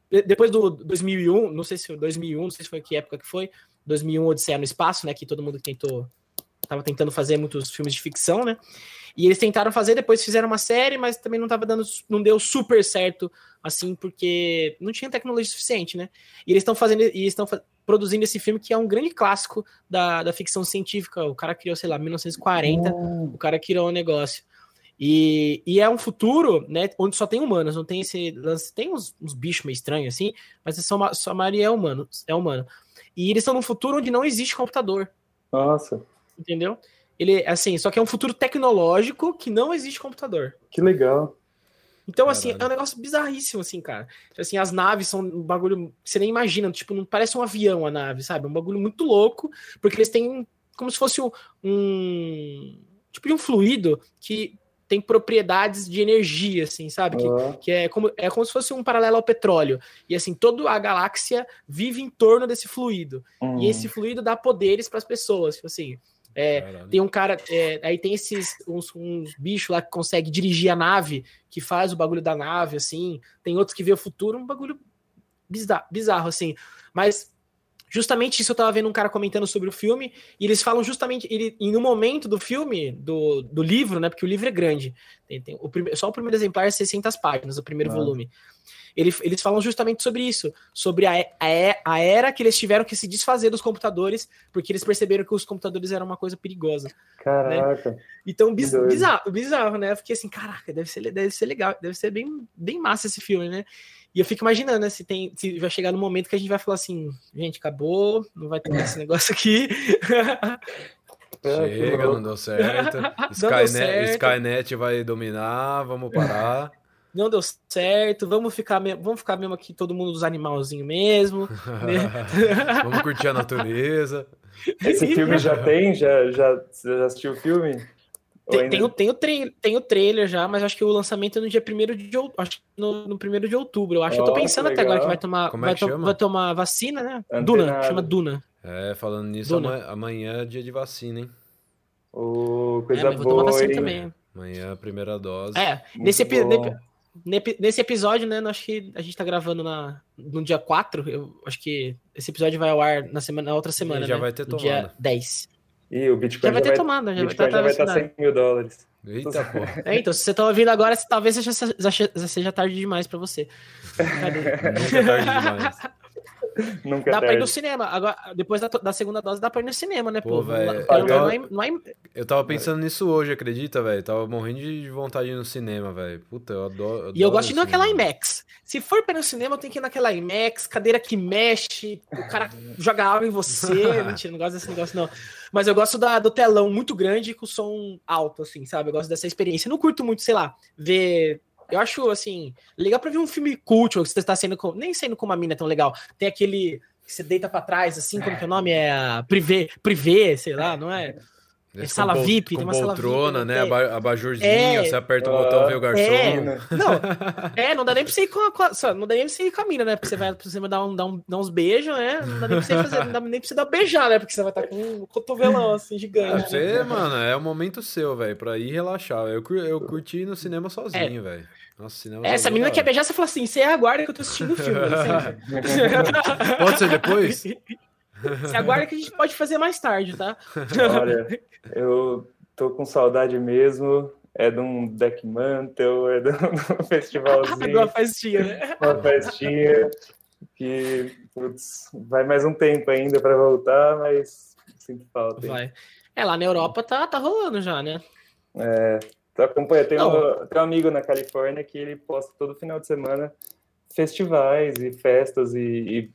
depois do 2001, não sei se foi 2001, não sei se foi que época que foi, 2001 Odisseia no Espaço, né, que todo mundo tentou, tava tentando fazer muitos filmes de ficção, né, e eles tentaram fazer, depois fizeram uma série, mas também não tava dando, não deu super certo, assim, porque não tinha tecnologia suficiente, né, e eles estão fazendo, e estão produzindo esse filme que é um grande clássico da, da ficção científica, o cara criou, sei lá, 1940, uhum. o cara criou um negócio, e, e é um futuro, né, onde só tem humanos, não tem esse lance, tem uns, uns bichos meio estranhos assim, mas só, só a maioria é humano, é humano. E eles estão num futuro onde não existe computador. Nossa. Entendeu? Ele, assim, só que é um futuro tecnológico que não existe computador. Que legal. Então, assim, Caralho. é um negócio bizarríssimo, assim, cara. Tipo assim, as naves são um bagulho que você nem imagina, tipo, não parece um avião a nave, sabe? É um bagulho muito louco, porque eles têm como se fosse um, um tipo de um fluido que tem propriedades de energia, assim, sabe? Uhum. Que, que, é, como, é como se fosse um paralelo ao petróleo. E assim, toda a galáxia vive em torno desse fluido. Uhum. E esse fluido dá poderes para as pessoas. Tipo assim, é, tem um cara. É, aí tem esses uns, uns bichos lá que consegue dirigir a nave, que faz o bagulho da nave, assim. Tem outros que vê o futuro, um bagulho bizarro, bizarro assim. Mas justamente isso eu tava vendo um cara comentando sobre o filme, e eles falam justamente, ele, em um momento do filme, do, do livro, né, porque o livro é grande, tem, tem o prime, só o primeiro exemplar é 600 páginas, o primeiro ah. volume. Ele, eles falam justamente sobre isso, sobre a, a, a, era que eles tiveram que se desfazer dos computadores, porque eles perceberam que os computadores eram uma coisa perigosa. Né? Caraca. Né? Então, biz, bizarro, bizarro, né? Eu fiquei assim, caraca, deve ser, deve ser legal, deve ser bem, bem massa esse filme, né? E eu fico imaginando, né, se, tem, se vai chegar no momento que a gente vai falar assim, gente, acabou, não vai ter mais esse negócio aqui. Chega, não deu certo. Skynet, deu certo. Skynet vai dominar, vamos parar. Não deu certo, vamos ficar, vamos ficar mesmo aqui todo mundo dos animalzinhos mesmo. Né? vamos curtir a natureza. Esse filme já tem? Já, já, já assistiu o filme? Tem, tem, o, tem, o tem o trailer já, mas acho que o lançamento é no dia 1 de outubro. Acho no, no 1 de outubro. Eu acho oh, que eu tô pensando até agora que vai tomar, Como é vai, to vai tomar vacina, né? Antenado. Duna, chama Duna. É, falando nisso, Duna. amanhã é dia de vacina, hein? Ô, É, coisa mas vou tomar boa, vacina hein? também. Amanhã a primeira dose. É, Muito nesse, epi- nesse episódio, né? Acho que a gente tá gravando na, no dia 4. Eu acho que esse episódio vai ao ar na, semana, na outra semana. já né? vai ter no Dia tomado. 10. Ih, o Bitcoin Já vai ter tomado, já vai Bitcoin estar já vai estar vacinado. 100 mil dólares. Eita porra. É, então, se você tá ouvindo agora, talvez seja, seja, seja tarde demais pra você. Brincadeira. Nunca é tarde demais. Nunca Dá pra ir no cinema. Agora, depois da, da segunda dose, dá pra ir no cinema, né, Pô, pô? velho, eu- é- não é- Eu tava pensando nisso hoje, acredita, velho? Tava morrendo de vontade de ir no cinema, velho. Puta, eu adoro. E eu gosto de ir naquela. IMAX. Se for pra ir no cinema, eu tenho que ir naquela IMAX, cadeira que mexe, o cara joga água em você. Mentira, não gosto desse negócio, não. Mas eu gosto da, do telão muito grande com som alto, assim, sabe? Eu gosto dessa experiência. Eu não curto muito, sei lá, ver. Eu acho, assim, legal pra ver um filme cult, que você tá sendo com. Nem sendo com uma mina tão legal. Tem aquele. Que você deita pra trás, assim, como que é o nome? É a Privé, Privé, sei lá, não é? Esse sala com pol- VIP, com tem uma sala poltrona, VIP, né? é. Aba- Abajurzinho, É. você aperta o botão, vê o garçom. É. Não, é, não dá nem pra você ir com a, com a- só, não dá nem pra você ir com a mina, né? Porque você vai pra cima dar, um, dar, um, dar uns beijos, né? Não dá nem pra você fazer, não dá nem pra você dar beijar, né? Porque você vai estar com um cotovelão assim gigante. você, mano, é o momento seu, velho, pra ir relaxar. Eu, eu curti ir no cinema sozinho, velho. Nossa, cinema É, Essa menina quer beijar, você fala assim: você aguarda que eu tô assistindo o filme. Você, Pode ser depois? você aguarda que a gente pode fazer mais tarde, tá? Olha, eu tô com saudade mesmo. É de um deck mantle, é de um festivalzinho, Uma festinha, né? uma festinha que putz, vai mais um tempo ainda para voltar, mas sinto falta. hein? Vai. É, lá na Europa tá, tá rolando já, né? Tu acompanha, tem, um, tem um amigo na Califórnia que ele posta todo final de semana festivais e festas e,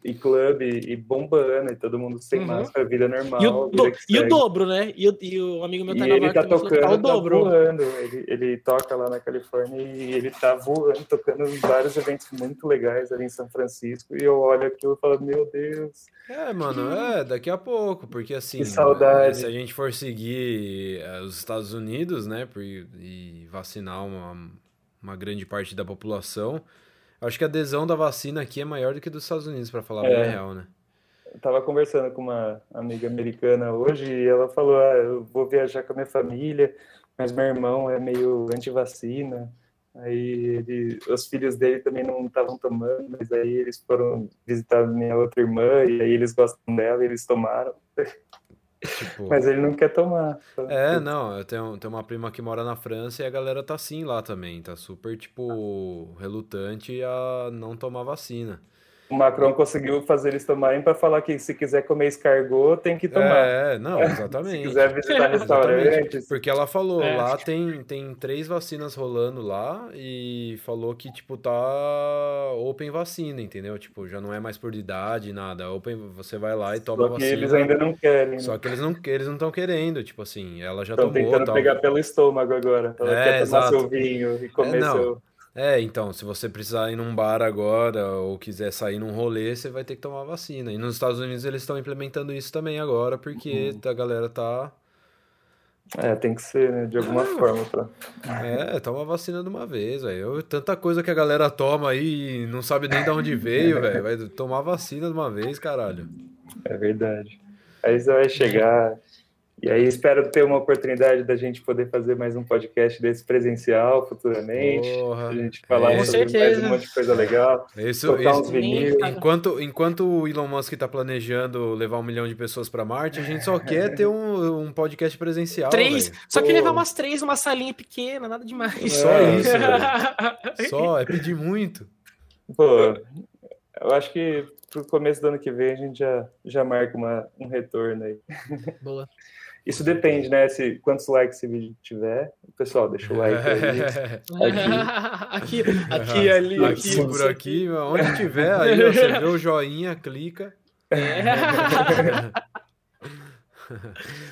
e, e clube e bombando e todo mundo sem Uhum. máscara, vida normal. E o, do- e o dobro, né? E o, e o amigo meu E tá Nova ele tá que tá tocando, o tá dobro. voando. Ele, ele toca lá na Califórnia e ele tá voando, tocando em vários eventos muito legais ali em São Francisco. E eu olho aquilo e falo, meu Deus. É, mano, é, daqui a pouco, porque assim, Que saudade. se a gente for seguir eh, os Estados Unidos, né, por- e vacinar uma, uma grande parte da população, acho que a adesão da vacina aqui é maior do que dos Estados Unidos, pra falar bem É. a real, né? Eu tava conversando com uma amiga americana hoje e ela falou: ah, eu vou viajar com a minha família, mas meu irmão é meio anti-vacina. Aí ele, os filhos dele também não estavam tomando, mas aí eles foram visitar minha outra irmã e aí eles gostam dela e eles tomaram. Tipo, Mas ele não quer tomar. É, não, eu tenho, tenho uma prima que mora na França e a galera tá assim lá também, tá super, tipo, relutante a não tomar vacina. O Macron conseguiu fazer eles tomarem para falar que se quiser comer escargot, tem que tomar. É, não, Se exatamente. quiser visitar restaurantes. Porque ela falou, É. lá tem, tem três vacinas rolando lá e falou que, tipo, tá open vacina, entendeu? Tipo, já não é mais por idade, nada. Open, você vai lá e toma Só que vacina. eles ainda não querem. né? Só que eles não eles não estão querendo, tipo assim, ela já Estão tomou, tentando tal. pegar pelo estômago agora. Ela É, quer tomar exato. seu vinho e comer É, não. seu. É, então, se você precisar ir num bar agora ou quiser sair num rolê, você vai ter que tomar vacina. E nos Estados Unidos eles estão implementando isso também agora, porque Uhum. a galera tá. É, tem que ser, né? De alguma forma. Pra... É, toma vacina de uma vez, velho. Tanta coisa que a galera toma aí e não sabe nem de onde veio, velho. Vai tomar vacina de uma vez, caralho. É verdade. Aí você vai chegar. E aí espero ter uma oportunidade da gente poder fazer mais um podcast desse presencial futuramente. Porra. A gente falar é, sobre mais um monte de coisa legal. Isso, isso- enquanto, enquanto o Elon Musk tá planejando levar um milhão de pessoas pra Marte, a gente só quer ter um, um podcast presencial. Três. velho. Só que levar umas três numa salinha pequena, nada demais. Só É. isso, velho. Só, é pedir muito. Pô, eu acho que pro começo do ano que vem a gente já, já marca uma, um retorno aí. Boa. Isso depende, né? Se, quantos likes esse vídeo tiver. Pessoal, deixa o like aí. aqui, aqui, ali, Aqui, aqui. por aqui, onde tiver, aí ó, você vê o joinha, clica,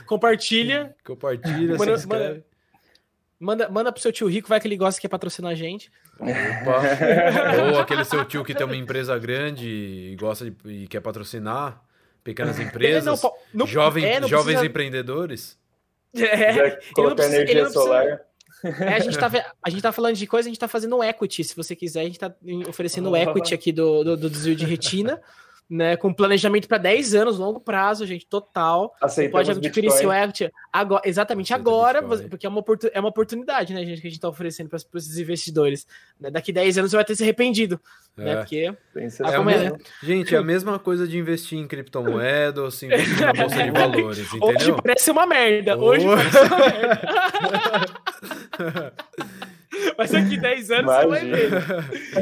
Compartilha. compartilha, se Manda- inscreve. Manda, manda pro seu tio rico, vai que ele gosta que quer patrocinar a gente. Opa. Ou aquele seu tio que tem uma empresa grande e gosta de, e quer patrocinar pequenas empresas, É, não, po- não- jovem, é, não jovens precisa- empreendedores. É, não colocar precisa- ele energia não precisa- solar. É, a, gente tá, a gente tá falando de coisa, a gente tá fazendo equity. Se você quiser, a gente tá oferecendo Oh. equity aqui do, do, do desvio de retina. Né? Com planejamento para 10 anos, longo prazo, gente, total. Você pode adquirir Bitcoin. seu equity agora, exatamente Aceita agora, Bitcoin. porque é uma, é uma oportunidade, né, gente, que a gente está oferecendo para esses investidores. Né? Daqui 10 anos você vai ter se arrependido, né, é. né? Porque. É a mesma, gente, é a mesma coisa de investir em criptomoeda ou se investir na bolsa de valores, entendeu? Hoje parece uma merda. Hoje oh. parece uma merda. Mas daqui 10 anos Imagina. você vai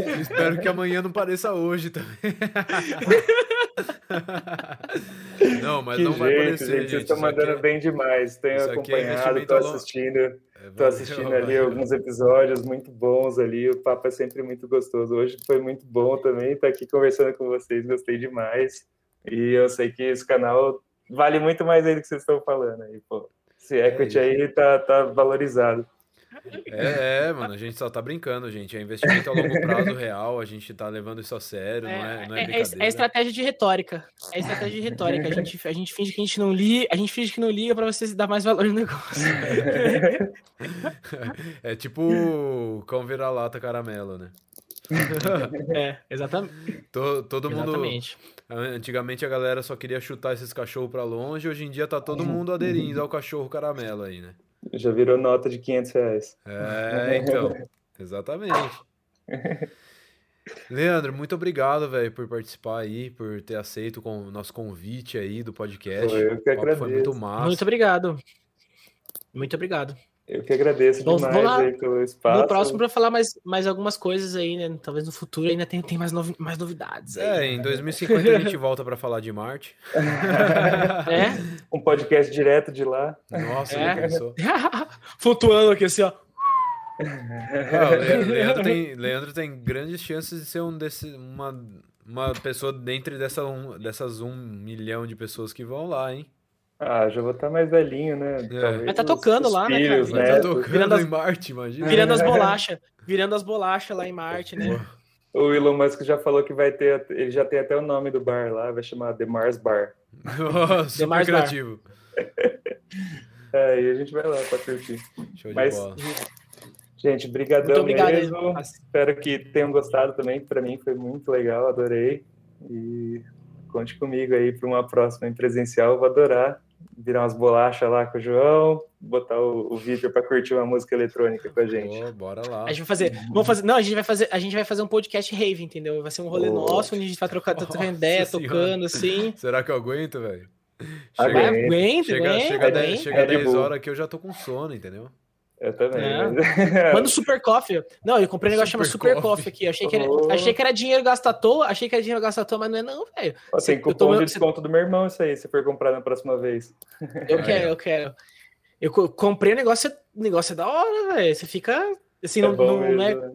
ver. Espero que amanhã não pareça hoje também. não, mas que não jeito, vai parecer, gente. Vocês estão mandando é... bem demais. Tenho é acompanhado, estou assistindo. Estou é, assistindo ali valeu. alguns episódios muito bons ali. O papo é sempre muito gostoso. Hoje foi muito bom também estar aqui conversando com vocês. Gostei demais. E eu sei que esse canal vale muito mais aí do que vocês estão falando aí, pô. Esse equity é aí tá, tá valorizado. É, é, mano, a gente só tá brincando, gente. É investimento a longo prazo real, a gente tá levando isso a sério, é, não é, não é, é, é estratégia de retórica. É estratégia de retórica. A gente, a gente finge que a gente não liga, a gente finge que não liga pra você dar mais valor no negócio. é tipo cão vira-lata caramelo, né? é, exatamente. Todo, todo exatamente. mundo. Antigamente a galera só queria chutar esses cachorros para longe, hoje em dia tá todo mundo aderindo ao cachorro caramelo aí, né? Já virou nota de 500 reais. É, então. exatamente. Leandro, muito obrigado, velho, por participar aí, por ter aceito o nosso convite aí do podcast. Foi, eu que agradeço. Foi muito massa. Muito obrigado. Muito obrigado. Eu que agradeço Bom, demais aí pelo espaço. No próximo, para falar mais, mais algumas coisas aí, né? Talvez no futuro ainda tem, tem mais, novi mais novidades. Aí. É, em 2050 a gente volta para falar de Marte. é? Podcast direto de lá. Nossa, é. pensou. Flutuando aqui assim, ó. Não, Leandro, tem, Leandro tem grandes chances de ser um desse, uma, uma pessoa dentre dessa um, dessas um milhão de pessoas que vão lá, hein? Ah, já vou estar tá mais velhinho, né? É. Mas tá tocando lá, né, cara? Né? Tá tocando virando as... em Marte, imagina. Virando as bolachas. Virando as bolachas lá em Marte, né? O Elon Musk já falou que vai ter, ele já tem até o nome do bar lá, vai chamar The Mars Bar. Nossa, The Mars criativo. é, e a gente vai lá pra curtir. Show de Mas, bola. Gente, brigadão muito obrigado, mesmo. Espero que tenham gostado também, para mim foi muito legal, adorei. E conte comigo aí para uma próxima em presencial, vou adorar virar umas bolachas lá com o João, botar o, o vídeo para curtir uma música eletrônica com a gente. Oh, bora lá. A gente vai fazer, vamos fazer, não, a gente vai fazer, a gente vai fazer um podcast rave, entendeu? Vai ser um rolê oh. nosso, onde a gente vai trocar, trocando ideia, tocando assim. Será que eu aguento, velho? Chega, aguenta, chega, aguenta, chega, aguenta. 10, chega 10 horas que eu já tô com sono, entendeu? Eu também. É. Mas... Manda Super Coffee. Não, eu comprei um negócio chamado Super Coffee. Aqui. Achei que, era, oh. achei que era dinheiro gasto à toa. Achei que era dinheiro gasto à toa, mas não é não, velho. Tem cupom tomo... de desconto do meu irmão isso aí, se for comprar na próxima vez. Eu quero, eu quero. Eu comprei o negócio, o negócio é da hora, velho. Você fica... Assim, é não, não, mesmo, não é...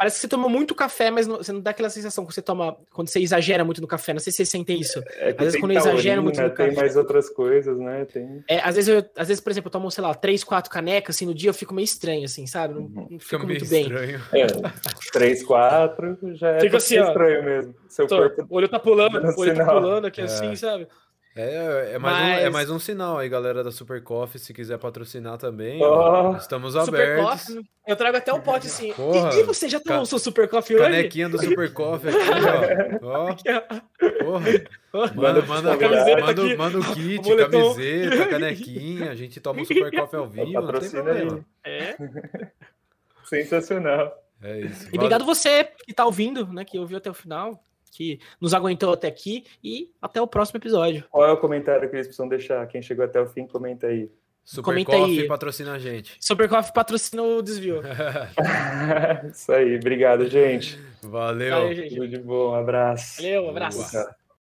Né? Parece que você toma muito café, mas não, você não dá aquela sensação que você toma quando você exagera muito no café. Não sei se você sente isso. É, às vezes quando taurina, exagera muito no tem café. Tem mais outras coisas, né? Tem... É, às vezes, eu, às vezes, por exemplo, eu tomo, sei lá, três, quatro canecas, assim, no dia eu fico meio estranho, assim, sabe? Não, não fico Fica muito bem. Estranho. É, três, quatro já é Fica assim, estranho ó, mesmo. Seu tô, corpo. O olho tá pulando, o olho tá pulando aqui é. assim, sabe? É, é, mais Mas... um, é mais um sinal aí, galera da Super Coffee, se quiser patrocinar também, oh. estamos Super abertos. Coffee, eu trago até um pote assim. Porra, e, e, você já tomou o seu Super Coffee hoje? Canequinha do Super Coffee aqui, ó. ó. Porra. Manda, manda, manda, manda o kit, camiseta, canequinha, a gente toma o Super Coffee ao vivo, Patrocina Aí. É. Sensacional. É isso. E obrigado você que tá ouvindo, né, que ouviu até o final que nos aguentou até aqui e até o próximo episódio. Qual é o comentário que eles precisam deixar? Quem chegou até o fim, comenta aí. Super comenta Coffee aí. patrocina a gente. Super Coffee patrocina o desvio. Isso aí, obrigado, gente. Valeu. Valeu gente. Tudo de bom, um abraço. Valeu, um abraço. Boa.